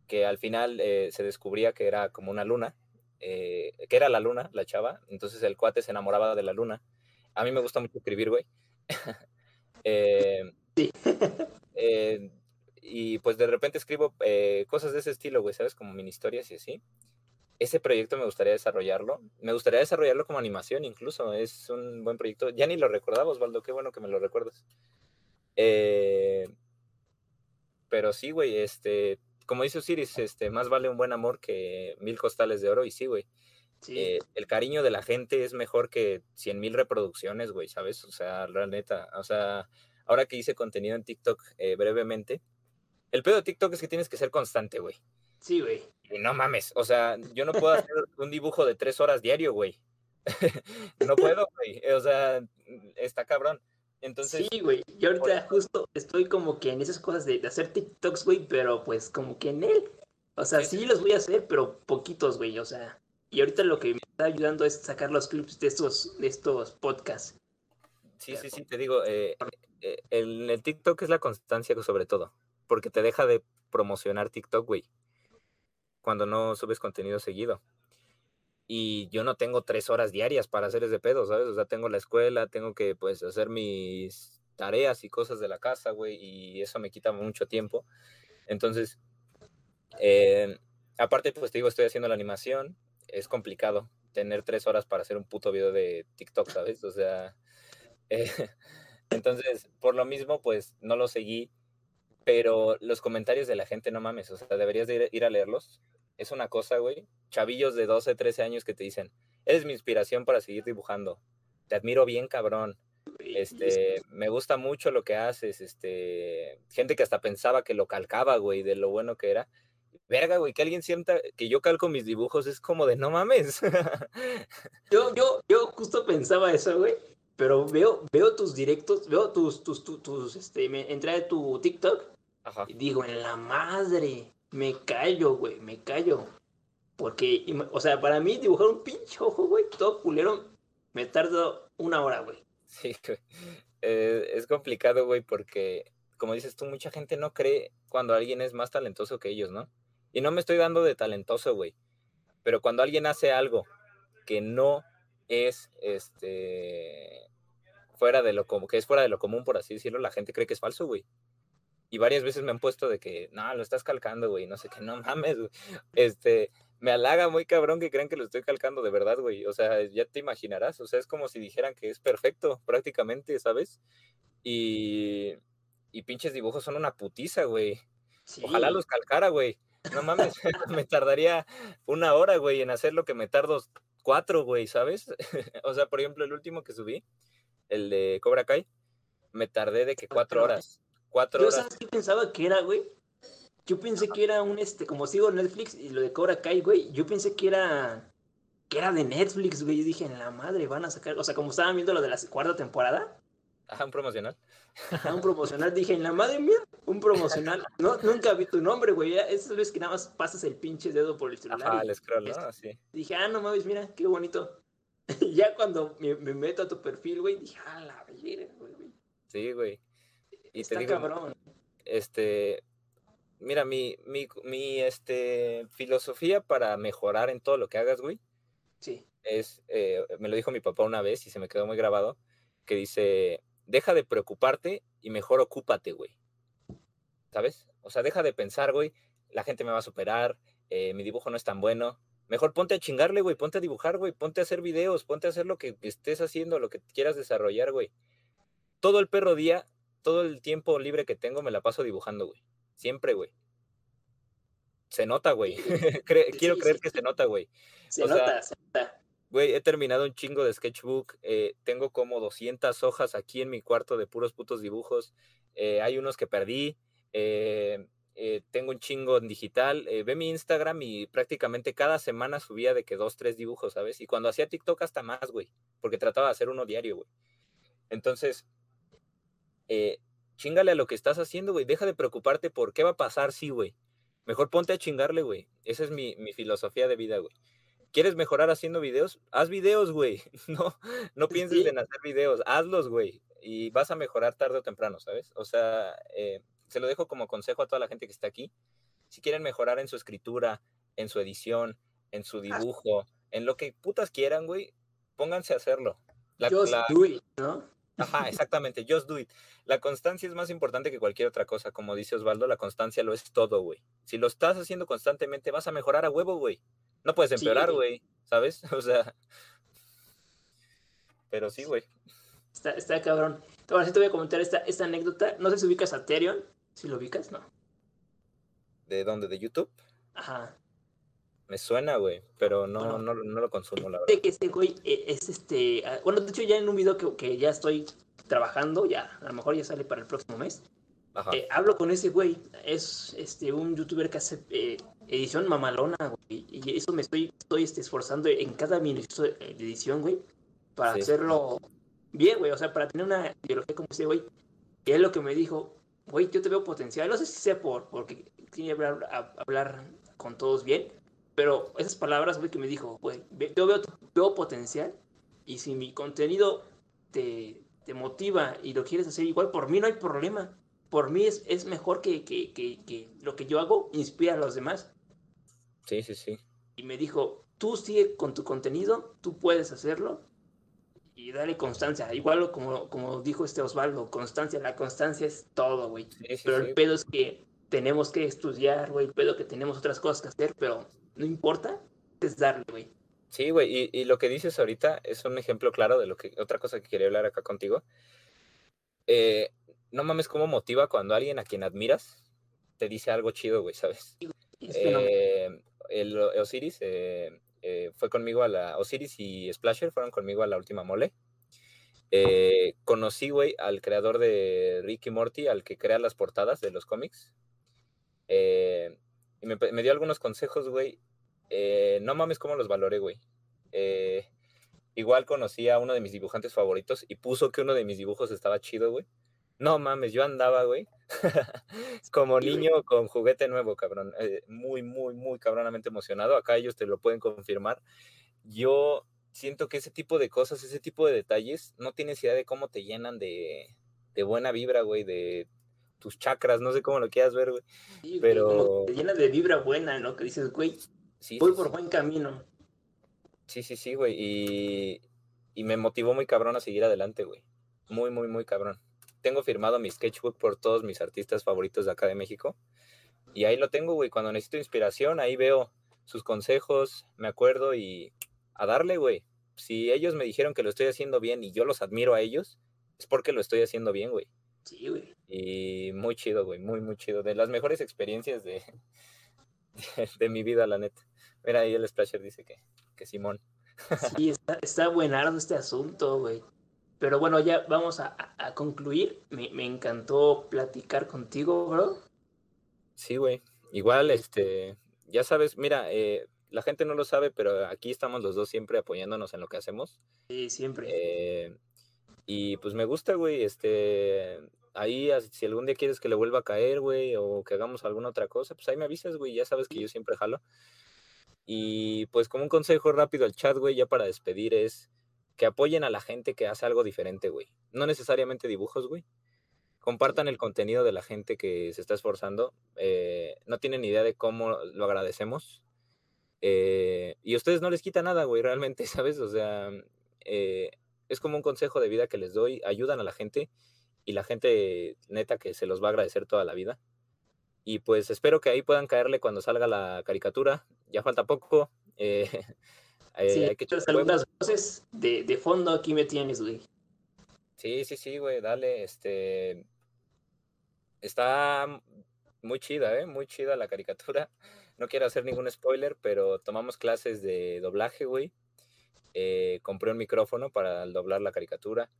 que al final eh, se descubría que era como una luna, que era la luna, la chava. Entonces el cuate se enamoraba de la luna. A mí me gusta mucho escribir, güey. [laughs] Sí. eh, y pues de repente escribo eh, cosas de ese estilo, güey, ¿sabes? Como mini historias y así. ese proyecto me gustaría desarrollarlo. Me gustaría desarrollarlo como animación incluso. Es un buen proyecto. Ya ni lo recordaba, Osvaldo. Qué bueno que me lo recuerdas. Eh, pero sí, güey, este, como dice Osiris, este, más vale un buen amor que mil costales de oro. Y sí, güey. Eh, el cariño de la gente es mejor que cien mil reproducciones, güey, ¿sabes? O sea, la neta. O sea, ahora que hice contenido en TikTok eh, brevemente, el pedo de TikTok es que tienes que ser constante, güey. Sí, güey. Y no mames, o sea, yo no puedo hacer un dibujo de tres horas diario, güey. [laughs] no puedo, güey. O sea, está cabrón. Entonces. Sí, güey. Yo ahorita justo estoy como que en esas cosas de, hacer TikToks, güey, pero pues como que en él. O sea, sí, los voy a hacer, pero poquitos, güey. O sea. Y ahorita lo que me está ayudando es sacar los clips de estos, de estos podcasts. Sí, sí, sí, te digo, eh, eh, el, el TikTok es la constancia sobre todo, porque te deja de promocionar TikTok, güey cuando no subes contenido seguido. Y yo no tengo tres horas diarias para hacer ese pedo, ¿sabes? O sea, tengo la escuela, tengo que, pues, hacer mis tareas y cosas de la casa, güey, y eso me quita mucho tiempo. Entonces, eh, aparte, pues te digo, estoy haciendo la animación, es complicado tener tres horas para hacer un puto video de TikTok, ¿sabes? O sea, [laughs] eh, entonces, por lo mismo, pues no lo seguí pero los comentarios de la gente, no mames, o sea, deberías de ir, a leerlos. Es una cosa, güey. Chavillos de 12, 13 años que te dicen, eres mi inspiración para seguir dibujando. Te admiro bien, cabrón. Este, me gusta mucho lo que haces, este, gente que hasta pensaba que lo calcaba, güey, de lo bueno que era. Verga, güey, que alguien sienta que yo calco mis dibujos es como de no mames. [laughs] yo, yo, yo justo pensaba eso, güey, pero veo, veo tus directos, veo tus, tus, tus, tus este, me entré a tu TikTok y digo, en la madre, me callo, güey, me callo. Porque, o sea, para mí dibujar un pinche ojo, güey, todo culero, me tardo una hora, güey. Sí, güey. Eh, es complicado, güey, porque, como dices tú, mucha gente no cree cuando alguien es más talentoso que ellos, ¿no? Y no me estoy dando de talentoso, güey. Pero cuando alguien hace algo que no es, este, fuera de lo como que es fuera de lo común, por así decirlo, la gente cree que es falso, güey. Y varias veces me han puesto de que, no, lo estás calcando, güey, no sé qué, no mames, güey. Este, me halaga muy cabrón que crean que lo estoy calcando de verdad, güey. O sea, ya te imaginarás, o sea, es como si dijeran que es perfecto, prácticamente, ¿sabes? Y, y pinches dibujos son una putiza, güey. Ojalá los calcara, güey. No mames, [laughs] [laughs] me tardaría una hora, güey, en hacer lo que me tardo cuatro, güey, ¿sabes? [laughs] o sea, por ejemplo, el último que subí, el de Cobra Kai, me tardé de que cuatro horas. Cuatro horas. sabes qué pensaba que era, güey? Yo pensé que era un, este, como sigo Netflix y lo de Cobra Kai, güey, yo pensé que era, que era de Netflix, güey. Yo dije, en la madre, van a sacar, o sea, como estaban viendo lo de la cuarta temporada. Ajá, un promocional. Ajá, un promocional. Dije, en la madre mía, un promocional. [laughs] No, nunca vi tu nombre, güey. Esa vez que nada más pasas el pinche dedo por el celular. Ajá, el scroll, ¿no? Sí. Dije, ah, no mames, mira, qué bonito. [laughs] ya cuando me, meto a tu perfil, güey, dije, ah, la güey. Sí, güey. Y Está te digo, cabrón. Este, mira, mi, mi, mi, este, filosofía para mejorar en todo lo que hagas, güey. Sí. Es, eh, me lo dijo mi papá una vez y se me quedó muy grabado, que dice, deja de preocuparte y mejor ocúpate, güey. ¿Sabes? O sea, deja de pensar, güey, la gente me va a superar, eh, mi dibujo no es tan bueno, Mejor ponte a chingarle, güey, ponte a dibujar, güey, ponte a hacer videos, ponte a hacer lo que estés haciendo, lo que quieras desarrollar, güey. Todo el perro día, todo el tiempo libre que tengo me la paso dibujando, güey. Siempre, güey. Se nota, güey. [laughs] Quiero creer que se nota, güey. Se nota, se nota. Güey, he terminado un chingo de sketchbook. Eh, tengo como 200 hojas aquí en mi cuarto de puros putos dibujos. Eh, hay unos que perdí. Eh, eh, tengo un chingo en digital, eh, ve mi Instagram y prácticamente cada semana subía de que dos, tres dibujos, ¿sabes? Y cuando hacía TikTok hasta más, güey, porque trataba de hacer uno diario, güey. Entonces, eh, chingale a lo que estás haciendo, güey, deja de preocuparte por qué va a pasar, sí, güey. Mejor ponte a chingarle, güey. Esa es mi, filosofía de vida, güey. ¿Quieres mejorar haciendo videos? Haz videos, güey. [laughs] No, no pienses en hacer videos, hazlos, güey. Y vas a mejorar tarde o temprano, ¿sabes? O sea, eh, se lo dejo como consejo a toda la gente que está aquí. Si quieren mejorar en su escritura, en su edición, en su dibujo, en lo que putas quieran, güey, pónganse a hacerlo. just do it, ¿no? Ajá, exactamente, just do it. La constancia es más importante que cualquier otra cosa, como dice Osvaldo, la constancia lo es todo, güey. Si lo estás haciendo constantemente, vas a mejorar a huevo, güey. No puedes empeorar, güey. güey, ¿sabes? [laughs] O sea. Pero sí, güey. Está, está cabrón. Ahora sí te voy a comentar esta, esta anécdota. No sé si ubicas a Terion. Si lo ubicas, no. ¿De dónde? ¿De YouTube? Ajá. Me suena, güey, pero no, Bueno. no, no lo consumo, la verdad. de que este güey eh, es este. ah, Bueno, de hecho, ya en un video que, que ya estoy trabajando, ya a lo mejor ya sale para el próximo mes. Ajá. eh, hablo con ese güey. Es este un youtuber que hace eh, edición mamalona, güey. Y eso me estoy, estoy este, esforzando en cada minuto de edición, güey. Para Sí. hacerlo bien, güey. O sea, para tener una ideología como ese güey. Y es lo que me dijo, güey, yo te veo potencial. No sé si sea por porque tiene que hablar, a- hablar con todos bien. Pero esas palabras, güey, que me dijo, güey, yo veo, veo potencial. Y si mi contenido te, te motiva y lo quieres hacer igual, por mí no hay problema. Por mí es, es mejor que, que, que, que lo que yo hago inspira a los demás. Sí, sí, sí. Y me dijo, tú sigue con tu contenido, tú puedes hacerlo y dale constancia. Igual como, como dijo este Osvaldo, constancia, la constancia es todo, güey. Sí, sí, Pero sí. el pedo es que tenemos que estudiar, güey, el pedo que tenemos otras cosas que hacer, pero no importa, es darle, güey. Sí, güey, y, y lo que dices ahorita es un ejemplo claro de lo que, otra cosa que quería hablar acá contigo. Eh, no mames cómo motiva cuando alguien a quien admiras te dice algo chido, güey, ¿sabes? Es. Eh, el Osiris eh, eh, fue conmigo a la. Osiris y Splasher fueron conmigo a la última mole. Eh, conocí, güey, al creador de Ricky Morty, al que crea las portadas de los cómics. Eh, y me, dio algunos consejos, güey. No mames cómo los valoré, güey. Igual conocí a uno de mis dibujantes favoritos y puso que uno de mis dibujos estaba chido, güey. No mames, yo andaba, güey. [laughs] Como niño con juguete nuevo, cabrón. Eh, muy, muy, muy cabronamente emocionado. Acá ellos te lo pueden confirmar. Yo siento que ese tipo de cosas, ese tipo de detalles, no tienes idea de cómo te llenan de, de buena vibra, güey, de tus chakras, no sé cómo lo quieras ver, güey. Sí, güey, pero- como te llena de vibra buena, ¿no? Que dices, güey, Sí, voy sí, por buen camino. Sí, sí, sí, güey. Y, y me motivó muy cabrón a seguir adelante, güey. Muy, muy, muy cabrón. Tengo firmado mi sketchbook por todos mis artistas favoritos de acá de México. Y ahí lo tengo, güey. Cuando necesito inspiración, ahí veo sus consejos, me acuerdo y a darle, güey. Si ellos me dijeron que lo estoy haciendo bien y yo los admiro a ellos, es porque lo estoy haciendo bien, güey. Sí, güey. Y muy chido, güey, muy, muy chido. De las mejores experiencias de, de, [laughs] de mi vida, la neta. Mira, ahí el Splasher dice que, que Simón. Sí, está, está buenardo este asunto, güey. Pero bueno, ya vamos a, a- concluir. Me, me encantó platicar contigo, bro. Sí, güey. Igual, este, ya sabes, mira, eh, la gente no lo sabe, pero aquí estamos los dos siempre apoyándonos en lo que hacemos. Sí, siempre. Eh, y pues me gusta, güey, este, ahí si algún día quieres que le vuelva a caer, güey, o que hagamos alguna otra cosa, pues ahí me avisas, güey, ya sabes que yo siempre jalo. Y pues como un consejo rápido al chat, güey, ya para despedir es que apoyen a la gente que hace algo diferente, güey. No necesariamente dibujos, güey. Compartan el contenido de la gente que se está esforzando. eh, no tienen idea de cómo lo agradecemos. Eh, y ustedes no les quita nada, güey, realmente, [laughs] ¿sabes? O sea, eh, es como un consejo de vida que les doy. Ayudan a la gente y la gente neta que se los va a agradecer toda la vida. Y pues espero que ahí puedan caerle cuando salga la caricatura. Ya falta poco. eh, [laughs] sí, hay que echarle algunas voces de, de fondo aquí me tienes, güey. Sí, sí, sí, güey, dale, este... Está muy chida, ¿eh? Muy chida la caricatura. No quiero hacer ningún spoiler, pero tomamos clases de doblaje, güey. Eh, compré un micrófono para doblar la caricatura.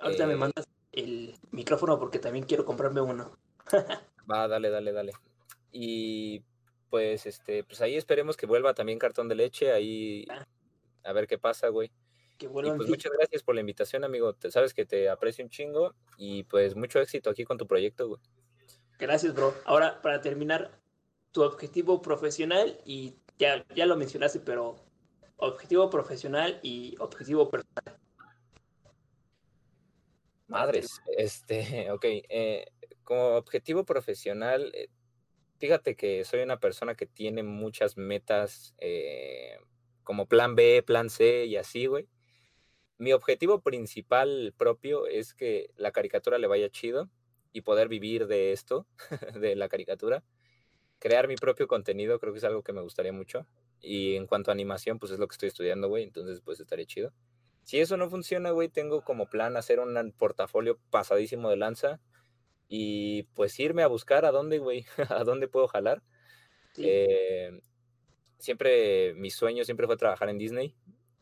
Ahorita me Eh, mandas el micrófono porque también quiero comprarme uno. [laughs] Va, dale, dale, dale. Y pues, este, pues ahí esperemos que vuelva también cartón de leche, ahí Ah. a ver qué pasa, güey. Que Y vuelvan pues muchas gracias por la invitación, amigo. Te sabes que te aprecio un chingo y pues mucho éxito aquí con tu proyecto, güey. Gracias, bro. Ahora, para terminar, tu objetivo profesional y ya, ya lo mencionaste, pero objetivo profesional y objetivo personal. Madres, este, [laughs] ok, eh, como objetivo profesional, eh, fíjate que soy una persona que tiene muchas metas eh, como plan B, plan C y así, güey. Mi objetivo principal propio es que la caricatura le vaya chido y poder vivir de esto, [laughs] de la caricatura. crear mi propio contenido creo que es algo que me gustaría mucho. Y en cuanto a animación, pues es lo que estoy estudiando, güey. Entonces, pues estaría chido. Si eso no funciona, güey, tengo como plan hacer un portafolio pasadísimo de lanza y pues irme a buscar a dónde, güey, [laughs] a dónde puedo jalar. Eh, siempre, mi sueño siempre fue trabajar en Disney,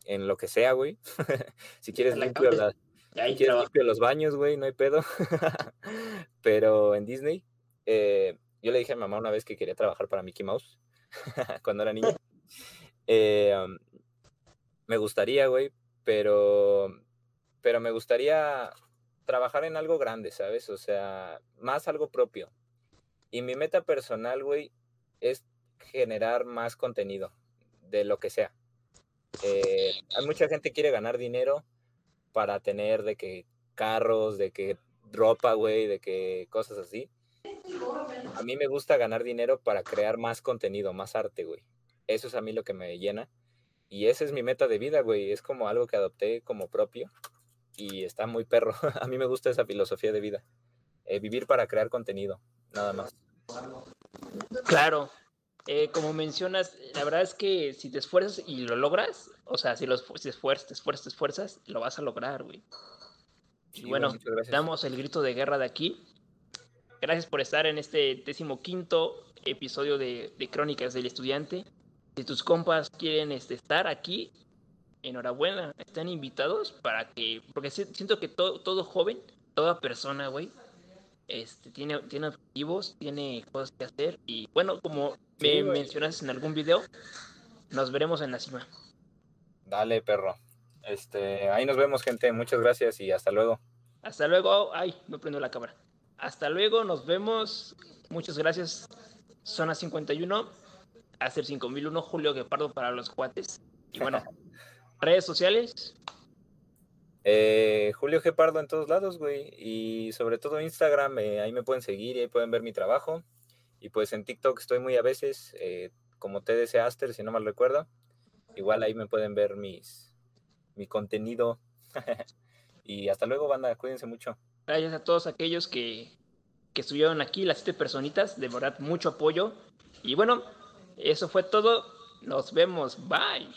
en lo que sea, güey. [laughs] si quieres limpio, limpio los baños, güey, no hay pedo. [laughs] Pero en Disney, eh, yo le dije a mi mamá una vez que quería trabajar para Mickey Mouse cuando era niño. Eh, me gustaría, güey, pero, pero me gustaría trabajar en algo grande, ¿sabes? O sea, más algo propio. Y mi meta personal, güey, es generar más contenido de lo que sea. Eh, hay mucha gente que quiere ganar dinero para tener de que carros, de que ropa, güey, de que cosas así. A mí me gusta ganar dinero para crear más contenido, más arte, güey. Eso es a mí lo que me llena. Y esa es mi meta de vida, güey. Es como algo que adopté como propio y está muy perro. [laughs] A mí me gusta esa filosofía de vida. Eh, vivir para crear contenido, nada más. Claro. Eh, como mencionas, la verdad es que si te esfuerzas y lo logras, o sea, si, los, te esfuerzas, te esfuerzas, te esfuerzas, lo vas a lograr, güey. y bueno, damos el grito de guerra de aquí. Gracias por estar en este decimoquinto episodio de, de Crónicas del Estudiante. Si tus compas quieren este, estar aquí, enhorabuena, están invitados para que, porque siento que todo, todo joven, toda persona, güey, este, tiene, tiene objetivos, tiene cosas que hacer y bueno, como me mencionaste en algún video, nos veremos en la cima. Dale, perro. Este, ahí nos vemos, gente. Muchas gracias y hasta luego. Hasta luego. Ay, no prendo la cámara. Hasta luego, nos vemos. Muchas gracias. Zona 51, hacer 5001, Julio Guepardo para los cuates. Y bueno, [laughs] ¿Redes sociales? Eh, Julio Gepardo en todos lados, güey. Y sobre todo Instagram, eh, ahí me pueden seguir y ahí pueden ver mi trabajo. Y pues en TikTok estoy muy a veces, eh, como TDC Aster, si no mal recuerdo. Igual ahí me pueden ver mis, mi contenido. [laughs] y hasta luego, banda. Cuídense mucho. Gracias a todos aquellos que, que estuvieron aquí, las siete personitas. De verdad, mucho apoyo. Y bueno, eso fue todo. Nos vemos. Bye.